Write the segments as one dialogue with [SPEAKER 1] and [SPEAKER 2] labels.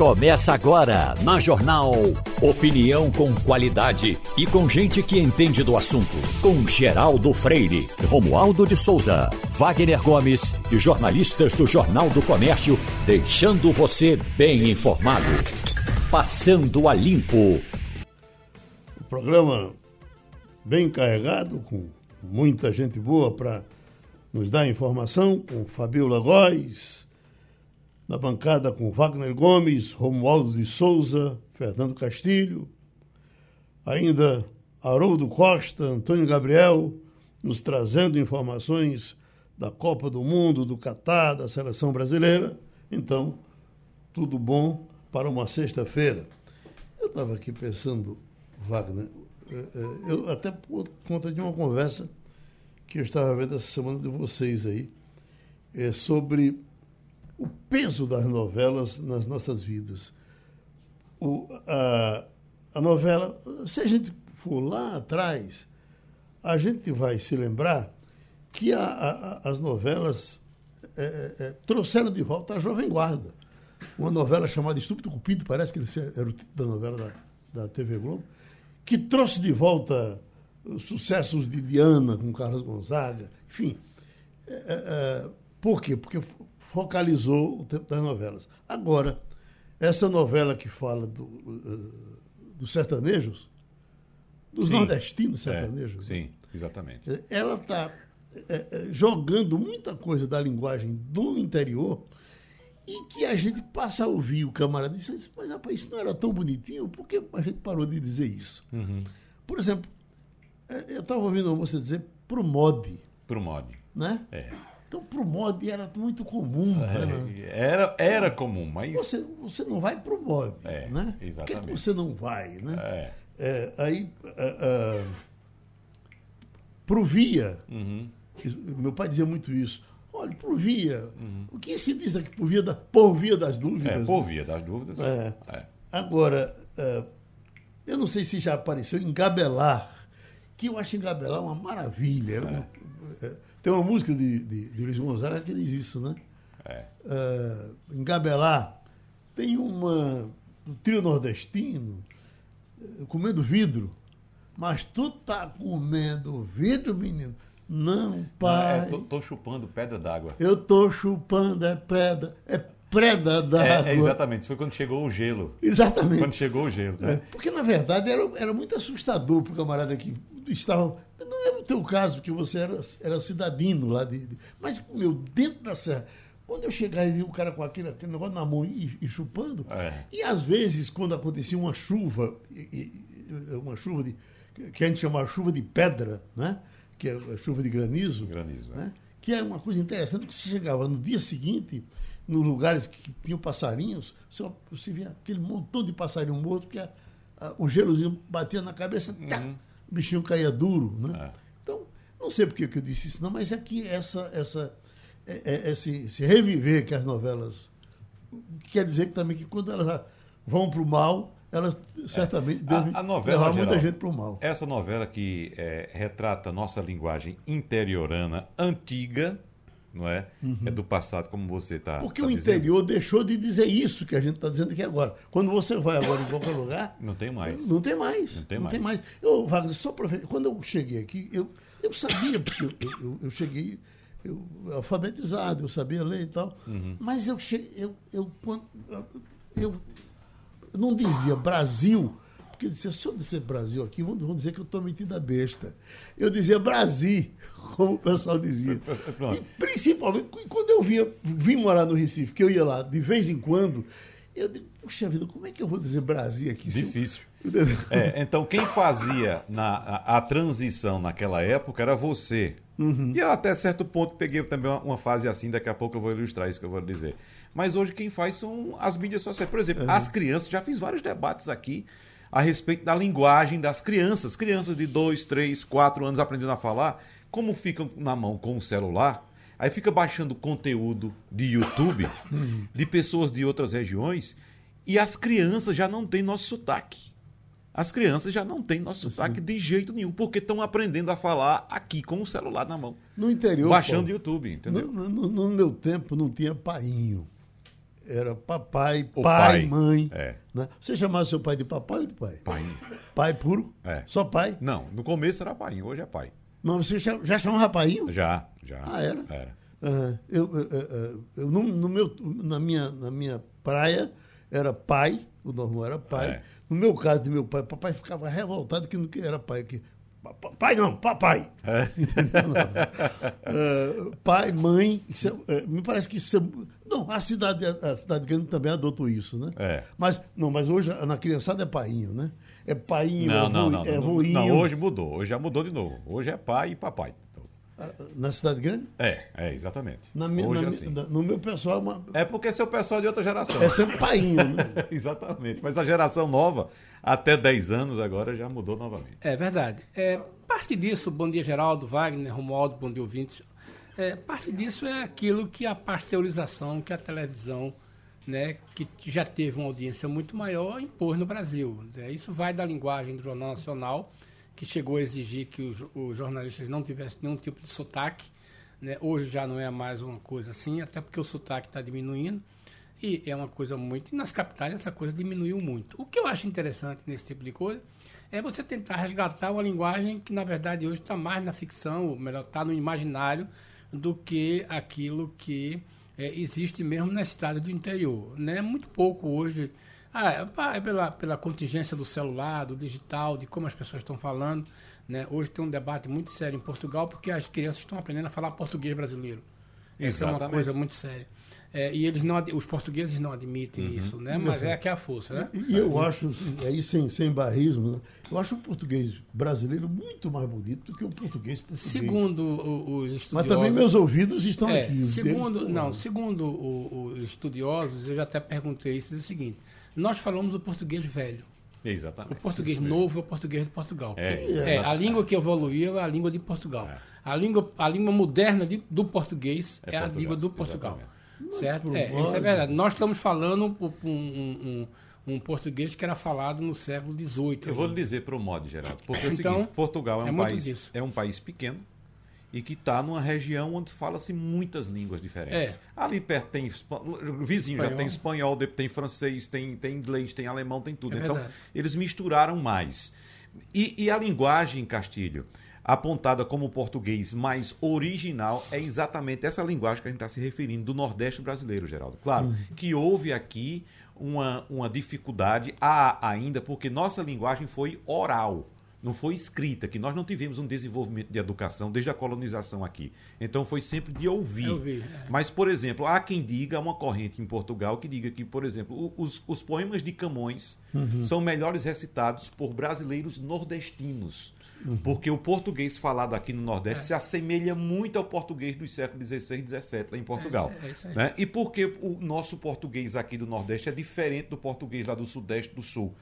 [SPEAKER 1] Começa agora na Jornal. Opinião com qualidade e com gente que entende do assunto. Com Geraldo Freire, Romualdo de Souza, Wagner Gomes e jornalistas do Jornal do Comércio, deixando você bem informado. Passando a limpo.
[SPEAKER 2] O programa bem carregado, com muita gente boa para nos dar informação, com Fabiola Góes na bancada com Wagner Gomes, Romualdo de Souza, Fernando Castilho, ainda Haroldo Costa, Antônio Gabriel, nos trazendo informações da Copa do Mundo, do Catar, da seleção brasileira. Então, tudo bom para uma sexta-feira. Eu estava aqui pensando, Wagner, eh, eh, eu até por conta de uma conversa que eu estava vendo essa semana de vocês aí, é sobre o peso das novelas nas nossas vidas. O, a, a novela, se a gente for lá atrás, a gente vai se lembrar que a, a, as novelas é, é, é, trouxeram de volta a Jovem Guarda. Uma novela chamada Estúpido Cupido, parece que era o título da novela da, da TV Globo, que trouxe de volta sucessos de Diana com Carlos Gonzaga, enfim. É, é, é por quê? Porque focalizou o tempo das novelas. Agora, essa novela que fala do, uh, dos sertanejos, dos sim. nordestinos é, sertanejos.
[SPEAKER 3] É, sim, exatamente.
[SPEAKER 2] Ela está é, é, jogando muita coisa da linguagem do interior e que a gente passa a ouvir o camarada e diz, mas rapaz, isso não era tão bonitinho, por que a gente parou de dizer isso?
[SPEAKER 3] Uhum.
[SPEAKER 2] Por exemplo, eu estava ouvindo você dizer pro mod.
[SPEAKER 3] Pro mod.
[SPEAKER 2] Né?
[SPEAKER 3] É.
[SPEAKER 2] Então, para o mod era muito comum. É,
[SPEAKER 3] né? Era, era comum, mas.
[SPEAKER 2] Você, você não vai para o mod.
[SPEAKER 3] É,
[SPEAKER 2] né?
[SPEAKER 3] Exatamente.
[SPEAKER 2] Por que, você não vai? Né?
[SPEAKER 3] É.
[SPEAKER 2] é aí, uh, uh, provia.
[SPEAKER 3] Uhum.
[SPEAKER 2] Meu pai dizia muito isso. Olha, por via.
[SPEAKER 3] Uhum.
[SPEAKER 2] O que se diz aqui por via, da, por via das dúvidas?
[SPEAKER 3] É, por via das dúvidas.
[SPEAKER 2] É. é. Agora, eu não sei se já apareceu engabelar, que eu acho engabelar uma maravilha. É. Uma, tem uma música de, de, de Luiz Gonzaga que diz isso, né?
[SPEAKER 3] É.
[SPEAKER 2] Uh, engabelar. Tem uma. Um trio nordestino uh, comendo vidro. Mas tu tá comendo vidro, menino? Não, pai.
[SPEAKER 3] Não, é, tô, tô, chupando pedra d'água.
[SPEAKER 2] Eu tô chupando, é pedra. É preda d'água.
[SPEAKER 3] É, é, exatamente, foi quando chegou o gelo.
[SPEAKER 2] Exatamente.
[SPEAKER 3] Quando chegou o gelo. Né? É,
[SPEAKER 2] porque, na verdade, era, era muito assustador para o camarada que estava não é o teu caso, porque você era, era cidadino lá de, de. Mas, meu, dentro da serra. Quando eu chegar e vi o cara com aquele, aquele negócio na mão e, e chupando,
[SPEAKER 3] é.
[SPEAKER 2] e às vezes, quando acontecia uma chuva, uma chuva de. que a gente chama chuva de pedra, né? que é a chuva de granizo,
[SPEAKER 3] granizo
[SPEAKER 2] é. né? É. que é uma coisa interessante, que você chegava no dia seguinte, nos lugares que tinham passarinhos, você, você via aquele montão de passarinho morto, que a, a, o gelozinho batia na cabeça, uhum. O bichinho caía duro, né?
[SPEAKER 3] É.
[SPEAKER 2] Então, não sei por que eu disse isso, não, mas é que essa, essa, é, é, esse, esse reviver que as novelas quer dizer que também que quando elas vão para o mal, elas certamente é. devem
[SPEAKER 3] a, a novela,
[SPEAKER 2] levar
[SPEAKER 3] geral,
[SPEAKER 2] muita gente para o mal.
[SPEAKER 3] Essa novela que é, retrata nossa linguagem interiorana antiga, não é? Uhum. É do passado, como você está.
[SPEAKER 2] Porque
[SPEAKER 3] tá
[SPEAKER 2] o
[SPEAKER 3] dizendo.
[SPEAKER 2] interior deixou de dizer isso que a gente está dizendo aqui agora. Quando você vai agora em qualquer lugar.
[SPEAKER 3] Não tem mais.
[SPEAKER 2] Não tem mais.
[SPEAKER 3] Não tem
[SPEAKER 2] não
[SPEAKER 3] mais.
[SPEAKER 2] Tem mais. Eu, Wagner, só para quando eu cheguei aqui, eu, eu sabia, porque eu, eu, eu cheguei eu, alfabetizado, eu sabia ler e tal.
[SPEAKER 3] Uhum.
[SPEAKER 2] Mas eu cheguei. Eu, eu, eu, eu não dizia Brasil porque eu disse, se eu dizer Brasil aqui, vão, vão dizer que eu estou metido a besta. Eu dizia Brasil, como o pessoal dizia. E principalmente quando eu via, vim morar no Recife, que eu ia lá de vez em quando, eu digo, puxa vida, como é que eu vou dizer Brasil aqui?
[SPEAKER 3] Difícil. É, então, quem fazia na, a, a, transição naquela época era você.
[SPEAKER 2] Uhum.
[SPEAKER 3] E eu, até certo ponto, peguei também uma, uma, fase assim, daqui a pouco eu vou ilustrar isso que eu vou dizer. Mas hoje quem faz são as mídias sociais. Por exemplo, uhum. as crianças, já fiz vários debates aqui a respeito da linguagem das crianças. Crianças de 2, 3, 4 anos aprendendo a falar, como ficam na mão com o celular, aí fica baixando conteúdo de YouTube, de pessoas de outras regiões, e as crianças já não têm nosso sotaque. As crianças já não têm nosso sotaque de jeito nenhum, porque estão aprendendo a falar aqui com o celular na mão.
[SPEAKER 2] No interior.
[SPEAKER 3] Baixando YouTube, entendeu?
[SPEAKER 2] No, no, no, meu tempo não tinha painho. Era papai, pai,
[SPEAKER 3] pai,
[SPEAKER 2] mãe.
[SPEAKER 3] é.
[SPEAKER 2] né? Você chamava seu pai de papai ou de pai?
[SPEAKER 3] Pai.
[SPEAKER 2] Pai puro?
[SPEAKER 3] É.
[SPEAKER 2] Só pai?
[SPEAKER 3] Não, no começo era pai, hoje é pai.
[SPEAKER 2] Não, você já, já chamava painho?
[SPEAKER 3] Já, já.
[SPEAKER 2] Ah, era?
[SPEAKER 3] Era.
[SPEAKER 2] Ah, eu, eu, eu- eu- no, no meu, na, minha, na minha praia era pai, o normal era pai.
[SPEAKER 3] É.
[SPEAKER 2] No meu caso de meu pai, papai ficava revoltado que não era pai. Que, pai não, papai.
[SPEAKER 3] É.
[SPEAKER 2] Ah, pai, mãe, é- é, me parece que isso é, Não, a cidade, a cidade grande também adotou isso, né?
[SPEAKER 3] É.
[SPEAKER 2] Mas, não, mas hoje na criançada é painho, né? É painho,
[SPEAKER 3] Não,
[SPEAKER 2] é,
[SPEAKER 3] não,
[SPEAKER 2] vô-
[SPEAKER 3] não.
[SPEAKER 2] é
[SPEAKER 3] não,
[SPEAKER 2] voinho.
[SPEAKER 3] não, hoje mudou. Hoje já mudou de novo. Hoje é pai e papai.
[SPEAKER 2] Na cidade grande?
[SPEAKER 3] É, é, exatamente.
[SPEAKER 2] Na minha,
[SPEAKER 3] hoje
[SPEAKER 2] na
[SPEAKER 3] é assim.
[SPEAKER 2] na- no meu pessoal é uma,
[SPEAKER 3] É porque seu pessoal é de outra geração.
[SPEAKER 2] é sempre painho, né?
[SPEAKER 3] Exatamente. Mas a geração nova, até 10 anos agora, já mudou novamente.
[SPEAKER 4] É verdade. É, parte disso, bom dia Geraldo, Wagner, Romualdo, bom dia ouvintes. É, parte disso é aquilo que a pasteurização, que a televisão, né, que já teve uma audiência muito maior, impôs no Brasil. né? Isso vai da linguagem do Jornal Nacional, que chegou a exigir que os, os jornalistas não tivessem nenhum tipo de sotaque. né? Hoje já não é mais uma coisa assim, até porque o sotaque está diminuindo. E é uma coisa muito. E nas capitais essa coisa diminuiu muito. O que eu acho interessante nesse tipo de coisa é você tentar resgatar uma linguagem que, na verdade, hoje está mais na ficção, ou melhor, está no imaginário, do que aquilo que é, existe mesmo na cidade do interior. Né? Muito pouco hoje. Ah, é pela, pela contingência do celular, do digital, de como as pessoas estão falando. Né? Hoje tem um debate muito sério em Portugal, porque as crianças estão aprendendo a falar português brasileiro. Essa é uma coisa muito séria. É, e eles não, os portugueses não admitem isso, né? Mas é que é a força, né?
[SPEAKER 2] E eu acho, aí sem, sem barrismo, né? eu acho o português brasileiro muito mais bonito do que o português português.
[SPEAKER 4] Segundo os
[SPEAKER 2] Mas
[SPEAKER 4] estudiosos...
[SPEAKER 2] também meus ouvidos estão
[SPEAKER 4] É,
[SPEAKER 2] aqui.
[SPEAKER 4] segundo, não, segundo os estudiosos, eu já até perguntei isso, é o seguinte, nós falamos o português velho.
[SPEAKER 3] Exatamente.
[SPEAKER 4] O português
[SPEAKER 3] Isso mesmo.
[SPEAKER 4] novo é o português de Portugal.
[SPEAKER 3] É, exatamente.
[SPEAKER 4] a língua que evoluiu é a língua de Portugal. A, língua, a língua moderna de- do português
[SPEAKER 3] É
[SPEAKER 4] é, a língua do Portugal.
[SPEAKER 3] exatamente.
[SPEAKER 4] Certo? É, isso é verdade. Nós estamos falando um, um- um- um português que era falado no século XVIII.
[SPEAKER 3] Eu vou lhe dizer para o modo, Geraldo, porque é o
[SPEAKER 4] Então,
[SPEAKER 3] seguinte, Portugal é
[SPEAKER 4] é
[SPEAKER 3] um, país,
[SPEAKER 4] disso.
[SPEAKER 3] é um país pequeno e que está numa região onde fala-se muitas línguas diferentes.
[SPEAKER 4] É.
[SPEAKER 3] Ali perto tem vizinho, já
[SPEAKER 4] Espanhol.
[SPEAKER 3] tem espanhol, tem francês, tem, tem inglês, tem alemão, tem tudo.
[SPEAKER 4] É
[SPEAKER 3] então, eles misturaram mais. E, e a linguagem, Castilho, apontada como o português mais original, é exatamente essa linguagem que a gente está se referindo, do Nordeste brasileiro, Geraldo. Claro que houve aqui uma, uma dificuldade, há ainda, porque nossa linguagem foi oral. Não foi escrita, que nós não tivemos um desenvolvimento de educação desde a colonização aqui. Então foi sempre de ouvir.
[SPEAKER 4] É ouvir, é.
[SPEAKER 3] Mas, por exemplo, há quem diga, há uma corrente em Portugal que diga que, por exemplo, os, os poemas de Camões são melhores recitados por brasileiros nordestinos. Porque o português falado aqui no Nordeste se assemelha muito ao português dos séculos XVI e XVII lá em Portugal.
[SPEAKER 4] É, é aí.
[SPEAKER 3] né? E porque o nosso português aqui do Nordeste é diferente do português lá do Sudeste e do Sul.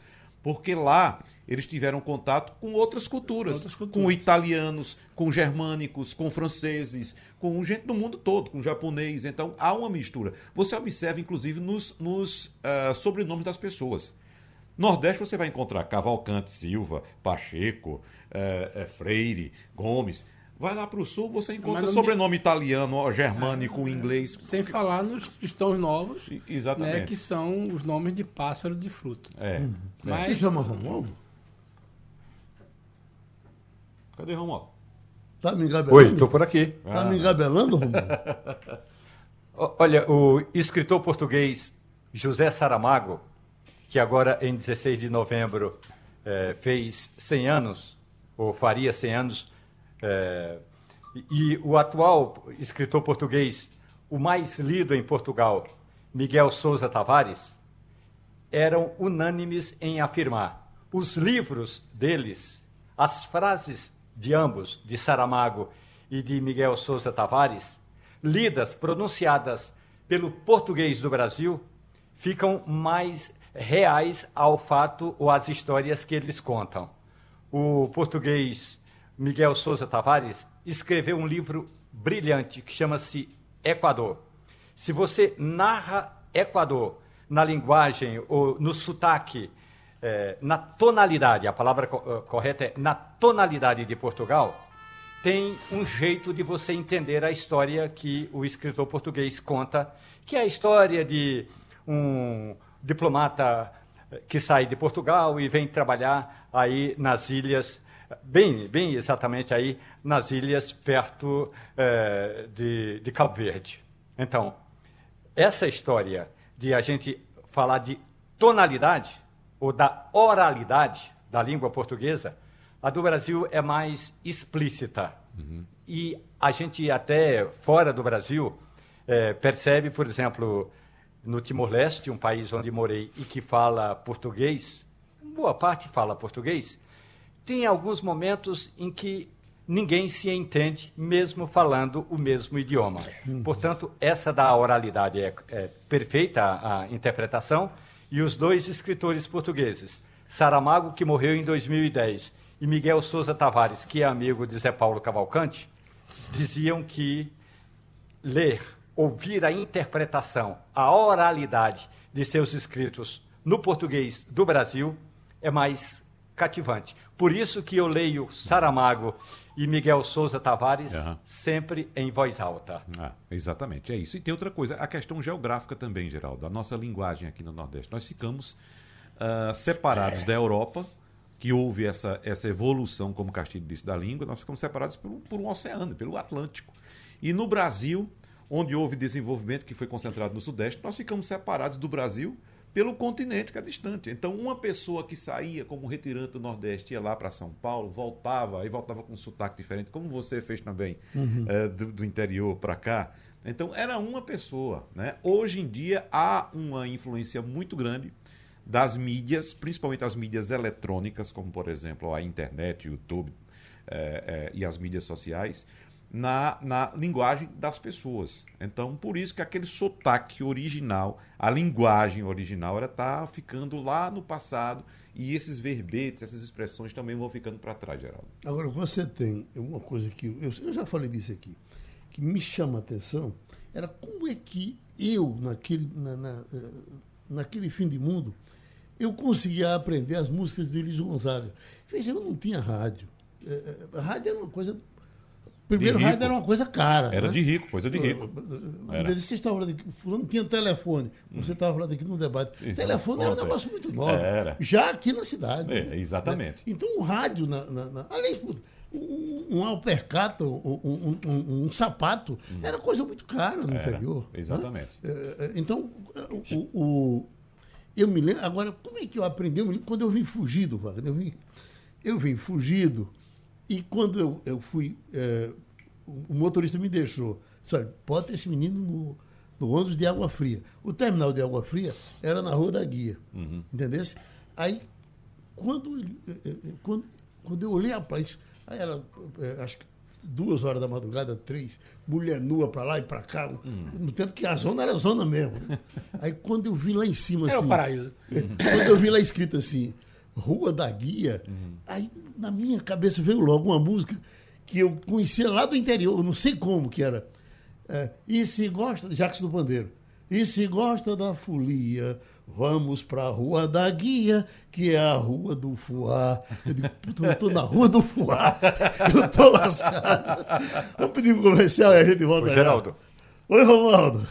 [SPEAKER 3] Porque lá eles tiveram contato com outras culturas,
[SPEAKER 4] Outras culturas.
[SPEAKER 3] com italianos, com germânicos, com franceses, com gente do mundo todo, com japonês. Então há uma mistura. Você observa, inclusive, nos, nos ah, sobrenomes das pessoas. Nordeste você vai encontrar Cavalcante Silva, Pacheco, eh, Freire, Gomes. Vai lá para o sul, você encontra sobrenome italiano, ó, germânico, inglês.
[SPEAKER 4] Sem falar nos cristãos novos,
[SPEAKER 3] Exatamente.
[SPEAKER 4] né, que são os nomes de pássaro de fruta.
[SPEAKER 3] É.
[SPEAKER 2] Você
[SPEAKER 4] Mas
[SPEAKER 2] chama Romualdo?
[SPEAKER 3] Cadê Romualdo?
[SPEAKER 2] Tá me engabelando?
[SPEAKER 5] Oi, estou por aqui.
[SPEAKER 2] Tá me engabelando, Romualdo?
[SPEAKER 5] Olha, o escritor português José Saramago, que agora em 16 de novembro eh, fez 100 anos, ou faria 100 anos, e, e o atual escritor português, o mais lido em Portugal, Miguel Souza Tavares, eram unânimes em afirmar: os livros deles, as frases de ambos, de Saramago e de Miguel Souza Tavares, lidas, pronunciadas pelo português do Brasil, ficam mais reais ao fato ou às histórias que eles contam. O português Miguel Souza Tavares escreveu um livro brilhante que chama-se Equador. Se você narra Equador na linguagem ou no sotaque, eh, na tonalidade, a palavra co- eh, correta é na tonalidade de Portugal, tem um jeito de você entender a história que o escritor português conta, que é a história de um diplomata que sai de Portugal e vem trabalhar aí nas ilhas, bem, bem exatamente aí nas ilhas perto eh, de, de Cabo Verde. Então, essa história de a gente falar de tonalidade ou da oralidade da língua portuguesa, a do Brasil é mais explícita. Uhum. E a gente até fora do Brasil é, percebe, por exemplo, no Timor-Leste, um país onde morei e que fala português, boa parte fala português, tem alguns momentos em que ninguém se entende, mesmo falando o mesmo idioma. Uhum. Portanto, essa da oralidade é, é perfeita a, a interpretação. E os dois escritores portugueses, Saramago, que morreu em 2010, e Miguel Souza Tavares, que é amigo de Zé Paulo Cavalcante, diziam que ler, ouvir a interpretação, a oralidade de seus escritos no português do Brasil é mais cativante. Por isso que eu leio Saramago e Miguel Souza Tavares uhum. sempre em voz alta.
[SPEAKER 3] Ah, exatamente, é isso. E tem outra coisa, a questão geográfica também, Geraldo, a nossa linguagem aqui no Nordeste. Nós ficamos uh, separados é. da Europa, que houve essa, essa evolução, como Castilho disse, da língua, nós ficamos separados por, por um oceano, pelo Atlântico. E no Brasil, onde houve desenvolvimento que foi concentrado no Sudeste, nós ficamos separados do Brasil pelo continente que é distante. Então, uma pessoa que saía como retirante do Nordeste, ia lá para São Paulo, voltava, e voltava com um sotaque diferente, como você fez também uhum. é, do, do, interior para cá. Então, era uma pessoa. Né? Hoje em dia, há uma influência muito grande das mídias, principalmente as mídias eletrônicas, como por exemplo a internet, o YouTube é, é, e as mídias sociais, na, na linguagem das pessoas. Então, por isso que aquele sotaque original, a linguagem original, ela está ficando lá no passado e esses verbetes, essas expressões também vão ficando para trás, Geraldo.
[SPEAKER 2] Agora, você tem uma coisa que eu, eu já falei disso aqui, que me chama a atenção, era como é que eu, naquele, na, na, eh, naquele fim de mundo, eu conseguia aprender as músicas de Luiz Gonzaga. Veja, eu não tinha rádio. A é, é, rádio era uma coisa. Primeiro, rádio era uma coisa cara.
[SPEAKER 3] Era
[SPEAKER 2] né?
[SPEAKER 3] de rico, coisa de rico.
[SPEAKER 2] Era. Você estava falando que fulano tinha telefone. Você estava falando aqui no debate. Isso telefone era um negócio muito novo. Era. Já aqui na cidade.
[SPEAKER 3] É, exatamente. Né?
[SPEAKER 2] Então, o rádio, na, na, na, além um, um alpercata, um, um, um sapato, hum. era coisa muito cara no era, interior.
[SPEAKER 3] Né? Exatamente.
[SPEAKER 2] Né? Então, o, o eu me lembro, agora, como é que eu aprendi? Eu me lembro, quando eu vim fugido, Wagner, eu vim, eu vim fugido, e quando eu, eu fui, é, o motorista me deixou, sabe, pode ter esse menino no, no ônibus de Água Fria. O terminal de Água Fria era na Rua da Guia, uhum. entendeu? Aí, quando, é, é, quando, quando eu olhei a praia, aí era, é, acho que duas horas da madrugada, três, mulher nua para lá e para cá, hum. no tempo que a zona era zona mesmo. Aí quando eu vi lá em cima
[SPEAKER 4] assim. É o assim, paraíso.
[SPEAKER 2] Quando eu vi lá escrito assim, Rua da Guia, uhum. aí na minha cabeça veio logo uma música que eu conhecia lá do interior, não sei como que era. É, e se gosta, Jacques do Pandeiro, e se gosta da folia, Vamos para a Rua da Guia, que é a Rua do Fuá. Eu digo, puta, eu estou na Rua do Fuá. Eu estou lascado. Vamos pedir para comercial e a gente volta. Ô,
[SPEAKER 5] Geraldo.
[SPEAKER 2] Oi, Romualdo.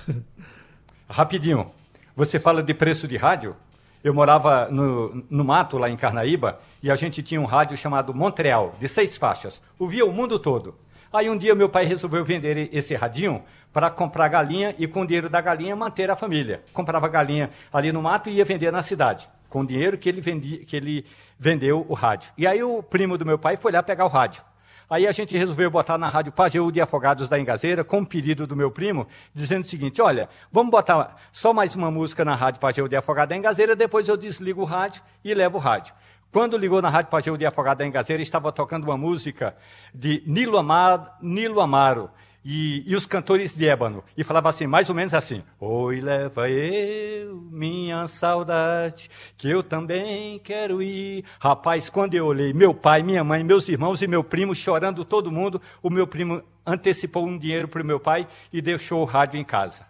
[SPEAKER 5] Rapidinho. Você fala de preço de rádio? Eu morava no, no mato, lá em Carnaíba, e a gente tinha um rádio chamado Montreal, de seis faixas. Ouvia o mundo todo. Aí um dia meu pai resolveu vender esse radinho para comprar galinha e com o dinheiro da galinha manter a família. Comprava galinha ali no mato e ia vender na cidade, com o dinheiro que ele, que ele vendeu o rádio. E aí o primo do meu pai foi lá pegar o rádio. Aí a gente resolveu botar na rádio Pajeú de Afogados da Engazeira, com o pedido do meu primo, dizendo o seguinte: olha, vamos botar só mais uma música na rádio Pajeú de Afogados da Engazeira, depois eu desligo o rádio e levo o rádio. Quando ligou na Rádio Pajeú de Afogado da Engazeira, estava tocando uma música de Nilo Nilo Amaro e, e, os cantores de ébano. E falava assim, mais ou menos assim: Oi, leva eu, minha saudade, que eu também quero ir. Rapaz, quando eu olhei meu pai, minha mãe, meus irmãos e meu primo chorando, todo mundo, o meu primo antecipou um dinheiro para o meu pai e deixou o rádio em casa.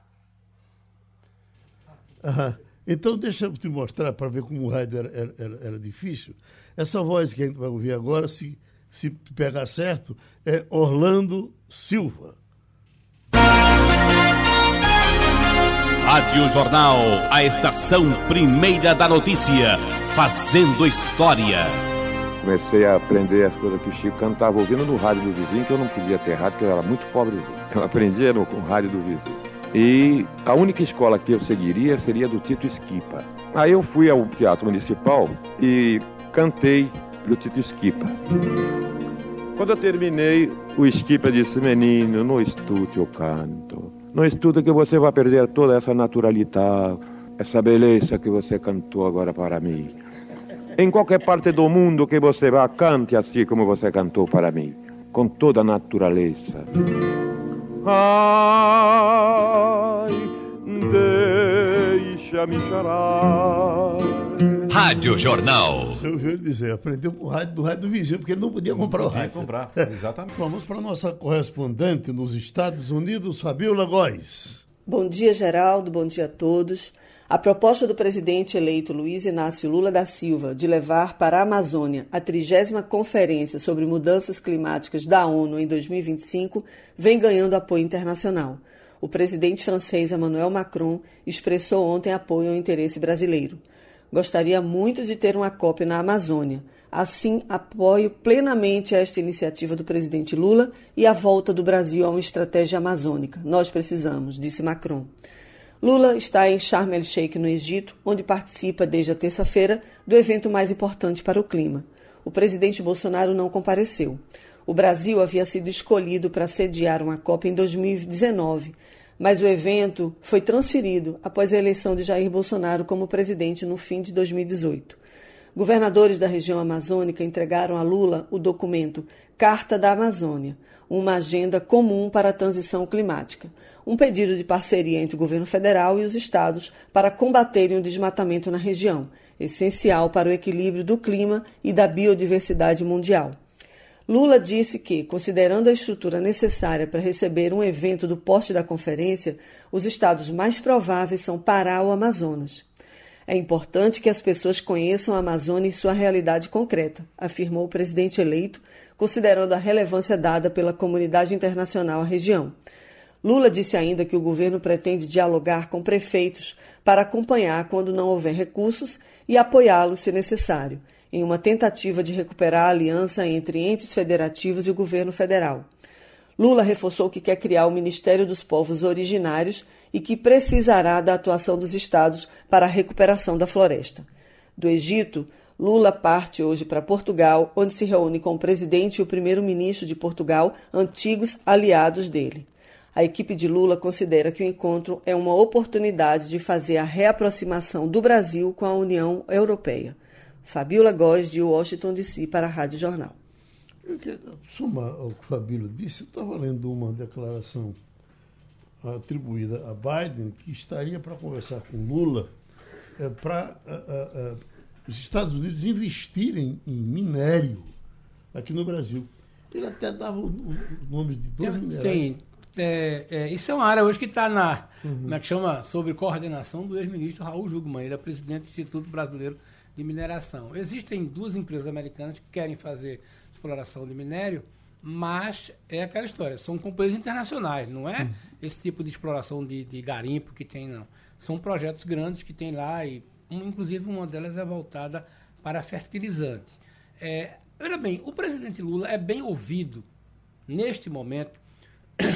[SPEAKER 2] Então, deixa eu te mostrar para ver como o rádio era, era, era, difícil. Essa voz que a gente vai ouvir agora, se, se pegar certo, é Orlando Silva.
[SPEAKER 6] Rádio Jornal, a estação primeira da notícia, fazendo história.
[SPEAKER 7] Comecei a aprender as coisas que o Chico cantava ouvindo no rádio do vizinho, que eu não podia ter rádio, porque eu era muito pobrezinho. Eu aprendia no, com o rádio do vizinho. E a única escola que eu seguiria seria do Tito Esquipa. Aí eu fui ao Teatro Municipal e cantei para o Tito Esquipa. Quando eu terminei, o Esquipa disse: Menino, não estude o canto. Não estuda que você vai perder toda essa naturalidade, essa beleza que você cantou agora para mim. Em qualquer parte do mundo que você vá, cante assim como você cantou para mim, com toda a natureza. Ai, deixa-me chorar.
[SPEAKER 1] Rádio Jornal.
[SPEAKER 2] Você ouviu ele dizer, aprendeu com o rádio do rádio do vizinho, porque ele não podia comprar o
[SPEAKER 3] Podia
[SPEAKER 2] rádio.
[SPEAKER 3] comprar, exatamente.
[SPEAKER 2] Vamos para a nossa correspondente nos Estados Unidos, Fabiola Góes.
[SPEAKER 8] Bom dia, Geraldo. Bom dia a todos. A proposta do presidente eleito Luiz Inácio Lula da Silva de levar para a Amazônia a trigésima conferência sobre mudanças climáticas da ONU em 2025 vem ganhando apoio internacional. O presidente francês Emmanuel Macron expressou ontem apoio ao interesse brasileiro. Gostaria muito de ter uma COP na Amazônia. Assim, apoio plenamente esta iniciativa do presidente Lula e a volta do Brasil a uma estratégia amazônica. Nós precisamos, disse Macron. Lula está em Sharm el-Sheikh, no Egito, onde participa desde a terça-feira do evento mais importante para o clima. O presidente Bolsonaro não compareceu. O Brasil havia sido escolhido para sediar uma COP em 2019, mas o evento foi transferido após a eleição de Jair Bolsonaro como presidente no fim de 2018. Governadores da região amazônica entregaram a Lula o documento Carta da Amazônia, uma agenda comum para a transição climática, um pedido de parceria entre o governo federal e os estados para combaterem o desmatamento na região, essencial para o equilíbrio do clima e da biodiversidade mundial. Lula disse que, considerando a estrutura necessária para receber um evento do porte da conferência, os estados mais prováveis são Pará ou Amazonas. É importante que as pessoas conheçam a Amazônia em sua realidade concreta, afirmou o presidente eleito, considerando a relevância dada pela comunidade internacional à região. Lula disse ainda que o governo pretende dialogar com prefeitos para acompanhar quando não houver recursos e apoiá-los se necessário, em uma tentativa de recuperar a aliança entre entes federativos e o governo federal. Lula reforçou que quer criar o Ministério dos Povos Originários e que precisará da atuação dos estados para a recuperação da floresta. Do Egito, Lula parte hoje para Portugal, onde se reúne com o presidente e o primeiro-ministro de Portugal, antigos aliados dele. A equipe de Lula considera que o encontro é uma oportunidade de fazer a reaproximação do Brasil com a União Europeia. Fabiola Góes, de Washington, D.C., para a Rádio Jornal.
[SPEAKER 2] Eu quero somar ao que o Fabíola disse, eu estava lendo uma declaração atribuída a Biden que estaria para conversar com Lula é, para os Estados Unidos investirem em minério aqui no Brasil. Ele até dava os nomes de dois
[SPEAKER 4] Tem,
[SPEAKER 2] minerais.
[SPEAKER 4] tem, é, é, isso é uma área hoje que está na, na que chama sobre coordenação do ex-ministro Raul Jugman, ele é presidente do Instituto Brasileiro de Mineração. Existem duas empresas americanas que querem fazer exploração de minério, mas é aquela história, são companhias internacionais, não é esse tipo de exploração de, de garimpo que tem, não. São projetos grandes que tem lá e, um, inclusive, uma delas é voltada para fertilizantes. É, olha bem, o presidente Lula é bem ouvido neste momento,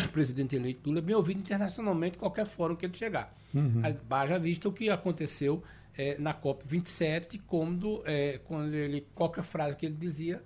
[SPEAKER 4] o presidente eleito Lula é bem ouvido internacionalmente qualquer fórum que ele chegar.
[SPEAKER 2] Uhum.
[SPEAKER 4] Haja visto o que aconteceu é, na COP27, quando, é, quando ele, qualquer frase que ele dizia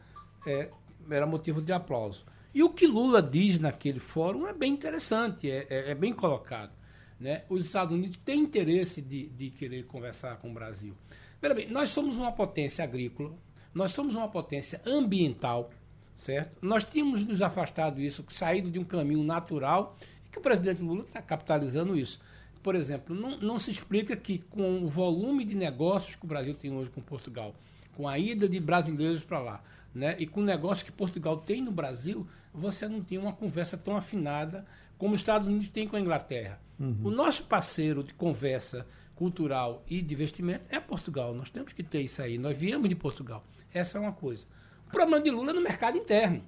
[SPEAKER 4] é, era motivo de aplauso. E o que Lula diz naquele fórum é bem interessante, é, é, é bem colocado. Né? Os Estados Unidos têm interesse de, de querer conversar com o Brasil. Bem, nós somos uma potência agrícola, nós somos uma potência ambiental, certo? Nós tínhamos nos afastado isso, saído de um caminho natural, e que o presidente Lula está capitalizando isso. Por exemplo, não, não se explica que com o volume de negócios que o Brasil tem hoje com Portugal, com a ida de brasileiros para lá, né? E com o negócio que Portugal tem no Brasil, você não tem uma conversa tão afinada como os Estados Unidos têm com a Inglaterra. Uhum. O nosso parceiro de conversa cultural e de investimento é Portugal. Nós temos que ter isso aí. Nós viemos de Portugal. Essa é uma coisa. O problema de Lula é no mercado interno.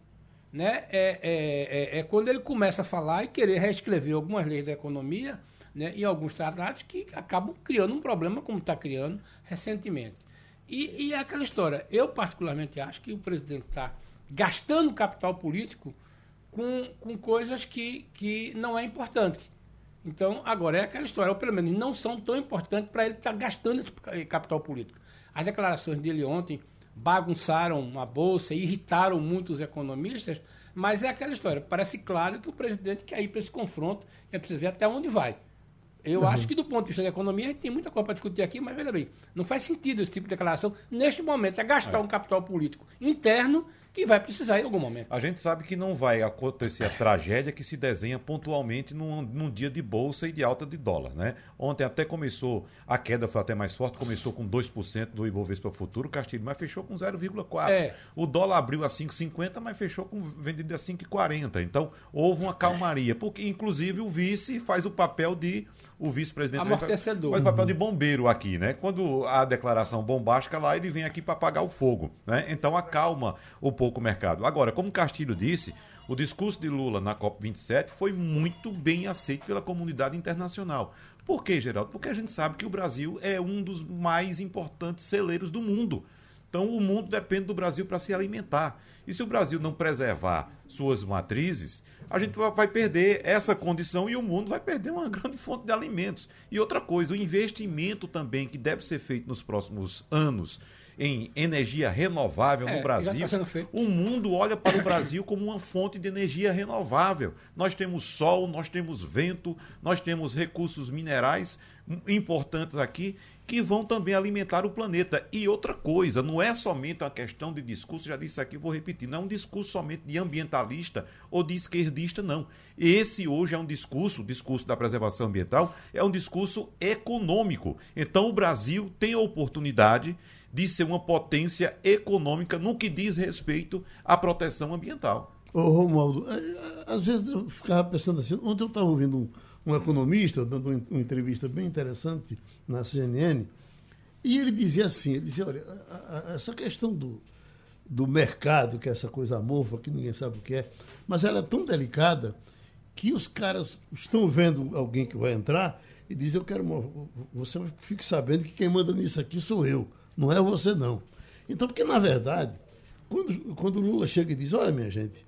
[SPEAKER 4] Né? É, é, é, é quando ele começa a falar e querer reescrever algumas leis da economia né, em alguns tratados que acabam criando um problema, como está criando recentemente. E, e é aquela história. Eu, particularmente, acho que o presidente está gastando capital político com, com coisas que, que não é importante. Então, agora é aquela história, ou pelo menos não são tão importantes para ele estar tá gastando esse capital político. As declarações dele ontem bagunçaram a bolsa, irritaram muitos economistas, mas é aquela história. Parece claro que o presidente quer ir para esse confronto e é preciso ver até onde vai. Eu uhum. acho que do ponto de vista da economia, a gente tem muita coisa para discutir aqui, mas veja bem, não faz sentido esse tipo de declaração neste momento. É gastar é. um capital político interno que vai precisar em algum momento.
[SPEAKER 3] A gente sabe que não vai acontecer a tragédia que se desenha pontualmente num, num, dia de bolsa e de alta de dólar, né? Ontem até começou, a queda foi até mais forte, começou com 2% do Ibovespa Futuro, Castilho, mas fechou com 0,4%. É. O dólar abriu a 5,50, mas fechou com vendido a 5,40. Então, houve uma calmaria, porque inclusive o vice faz o papel de o vice-presidente
[SPEAKER 4] Amortecedor.
[SPEAKER 3] faz o papel de bombeiro aqui, né? Quando a declaração bombástica lá, ele vem aqui para apagar o fogo, né? Então acalma um pouco o mercado. Agora, como Castilho disse, o discurso de Lula na COP27 foi muito bem aceito pela comunidade internacional. Por quê, Geraldo? Porque a gente sabe que o Brasil é um dos mais importantes celeiros do mundo. Então, o mundo depende do Brasil para se alimentar. E se o Brasil não preservar suas matrizes, a gente vai perder essa condição e o mundo vai perder uma grande fonte de alimentos. E outra coisa, o investimento também que deve ser feito nos próximos anos em energia renovável é, no Brasil. Tá o mundo olha para o Brasil como uma fonte de energia renovável. Nós temos sol, nós temos vento, nós temos recursos minerais importantes aqui que vão também alimentar o planeta. E outra coisa, não é somente uma questão de discurso, já disse aqui, vou repetir, não é um discurso somente de ambientalista ou de esquerdista, não. Esse hoje é um discurso, o discurso da preservação ambiental, é um discurso econômico. Então o Brasil tem a oportunidade de ser uma potência econômica no que diz respeito à proteção ambiental.
[SPEAKER 2] Ô, Romualdo, é, é, às vezes eu ficava pensando assim, ontem eu estava ouvindo um um economista dando uma entrevista bem interessante na CNN, e ele dizia assim, ele dizia, olha, essa questão do, do mercado, que é essa coisa amorfa, que ninguém sabe o que é, mas ela é tão delicada que os caras estão vendo alguém que vai entrar e dizem, eu quero uma, você fique sabendo que quem manda nisso aqui sou eu, não é você não. Então, porque na verdade, quando, quando o Lula chega e diz, olha minha gente,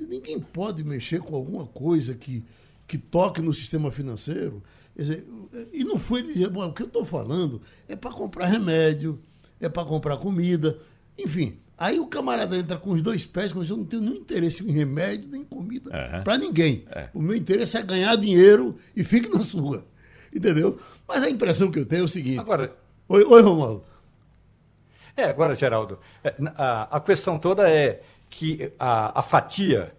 [SPEAKER 2] ninguém pode mexer com alguma coisa que que toque no sistema financeiro. Dizer, e não foi dizer, bom, o que eu estou falando é para comprar remédio, é para comprar comida, enfim. Aí o camarada entra com os dois pés, mas eu não tenho nenhum interesse em remédio nem comida uhum. para ninguém. É. O meu interesse é ganhar dinheiro e fique na sua. Entendeu? Mas a impressão que eu tenho é o seguinte. Agora. Oi, oi Romualdo.
[SPEAKER 5] É, agora, Geraldo, é, a, a questão toda é que a, a fatia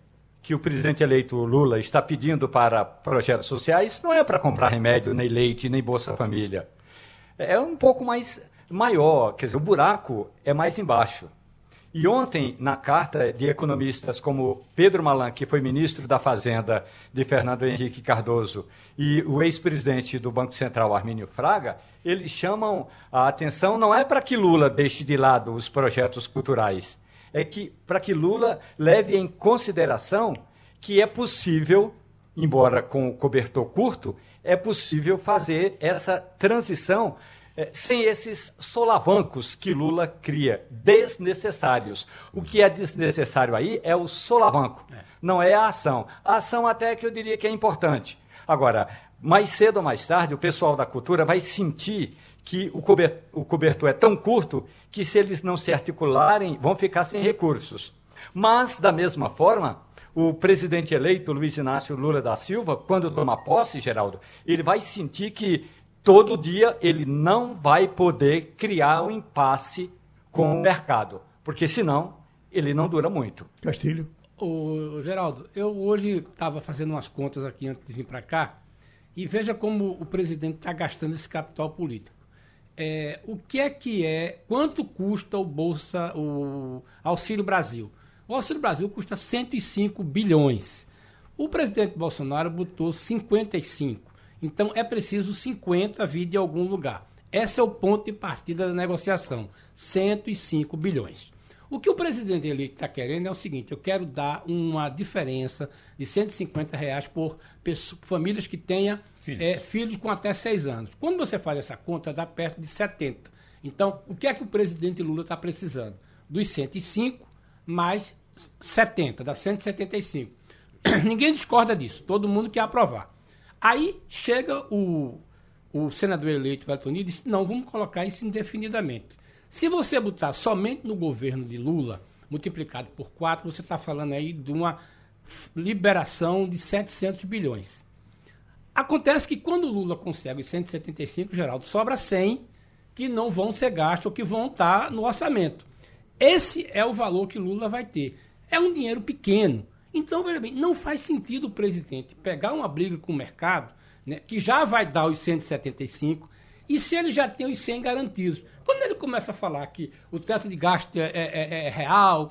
[SPEAKER 5] que o presidente eleito Lula está pedindo para projetos sociais não é para comprar remédio, nem leite, nem Bolsa Família. É um pouco mais maior, quer dizer, o buraco é mais embaixo. E ontem, na carta de economistas como Pedro Malan, que foi ministro da Fazenda de Fernando Henrique Cardoso, e o ex-presidente do Banco Central, Armínio Fraga, eles chamam a atenção não é para que Lula deixe de lado os projetos culturais, é que para que Lula leve em consideração que é possível, embora com o cobertor curto, é possível fazer essa transição é, sem esses solavancos que Lula cria, desnecessários. O que é desnecessário aí é o solavanco, é. não é a ação. A ação até que eu diria que é importante. Agora, mais cedo ou mais tarde, o pessoal da cultura vai sentir que o cobertor, o cobertor é tão curto que, se eles não se articularem, vão ficar sem recursos. Mas, da mesma forma, o presidente eleito, Luiz Inácio Lula da Silva, quando tomar posse, Geraldo, ele vai sentir que todo dia ele não vai poder criar um impasse com o mercado, porque senão ele não dura muito.
[SPEAKER 2] Castilho.
[SPEAKER 4] O Geraldo, eu hoje estava fazendo umas contas aqui antes de vir para cá e veja como o presidente está gastando esse capital político é, o que é que é, quanto custa o Bolsa, o Auxílio Brasil? O Auxílio Brasil custa 105 bilhões. O presidente Bolsonaro botou 55. Então é preciso 50 vir de algum lugar. Esse é o ponto de partida da negociação: 105 bilhões. O que o presidente eleito está querendo é o seguinte: eu quero dar uma diferença de 150 reais por famílias que tenham filhos. É, filhos com até 6 anos. Quando você faz essa conta, dá perto de 70. Então, o que é que o presidente Lula está precisando? Dos 105 mais 70, dá 175. Ninguém discorda disso, todo mundo quer aprovar. Aí chega o, o senador eleito Elton e disse: não, vamos colocar isso indefinidamente. Se você botar somente no governo de Lula, multiplicado por 4, você está falando aí de uma liberação de 700 bilhões. Acontece que quando Lula consegue os 175, Geraldo, sobra 100 que não vão ser gastos ou que vão estar no orçamento. Esse é o valor que Lula vai ter. É um dinheiro pequeno. Então, veja bem, não faz sentido o presidente pegar uma briga com o mercado, né, que já vai dar os 175, e se ele já tem os 100 garantidos. Quando ele começa a falar que o teto de gasto é, é, é, é real,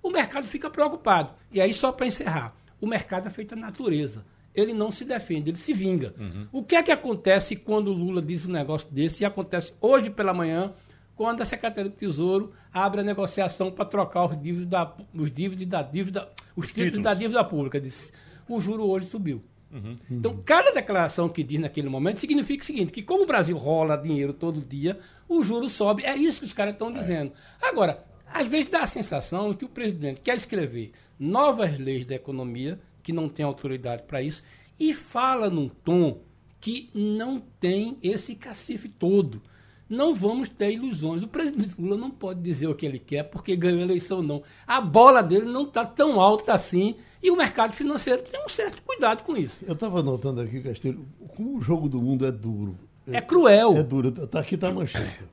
[SPEAKER 4] o mercado fica preocupado. E aí, só para encerrar, o mercado é feito da natureza. Ele não se defende, ele se vinga. Uhum. O que é que acontece quando o Lula diz um negócio desse? E acontece hoje pela manhã, quando a Secretaria do Tesouro abre a negociação para trocar os dívidos da, os dívidos da dívida, os, os títulos, títulos, da dívida pública. Diz, o juro hoje subiu. Uhum. Então, cada declaração que diz naquele momento significa o seguinte: que como o Brasil rola dinheiro todo dia, o juro sobe. É isso que os caras estão é. dizendo. Agora, às vezes dá a sensação que o presidente quer escrever novas leis da economia, que não tem autoridade para isso, e fala num tom que não tem esse cacife todo não vamos ter ilusões. O presidente Lula não pode dizer o que ele quer porque ganhou a eleição, não. A bola dele não está tão alta assim e o mercado financeiro tem um certo cuidado com isso.
[SPEAKER 2] Eu estava notando aqui, Castilho, como o jogo do mundo é duro.
[SPEAKER 4] É, cruel.
[SPEAKER 2] É duro. Tá, aqui está a manchete.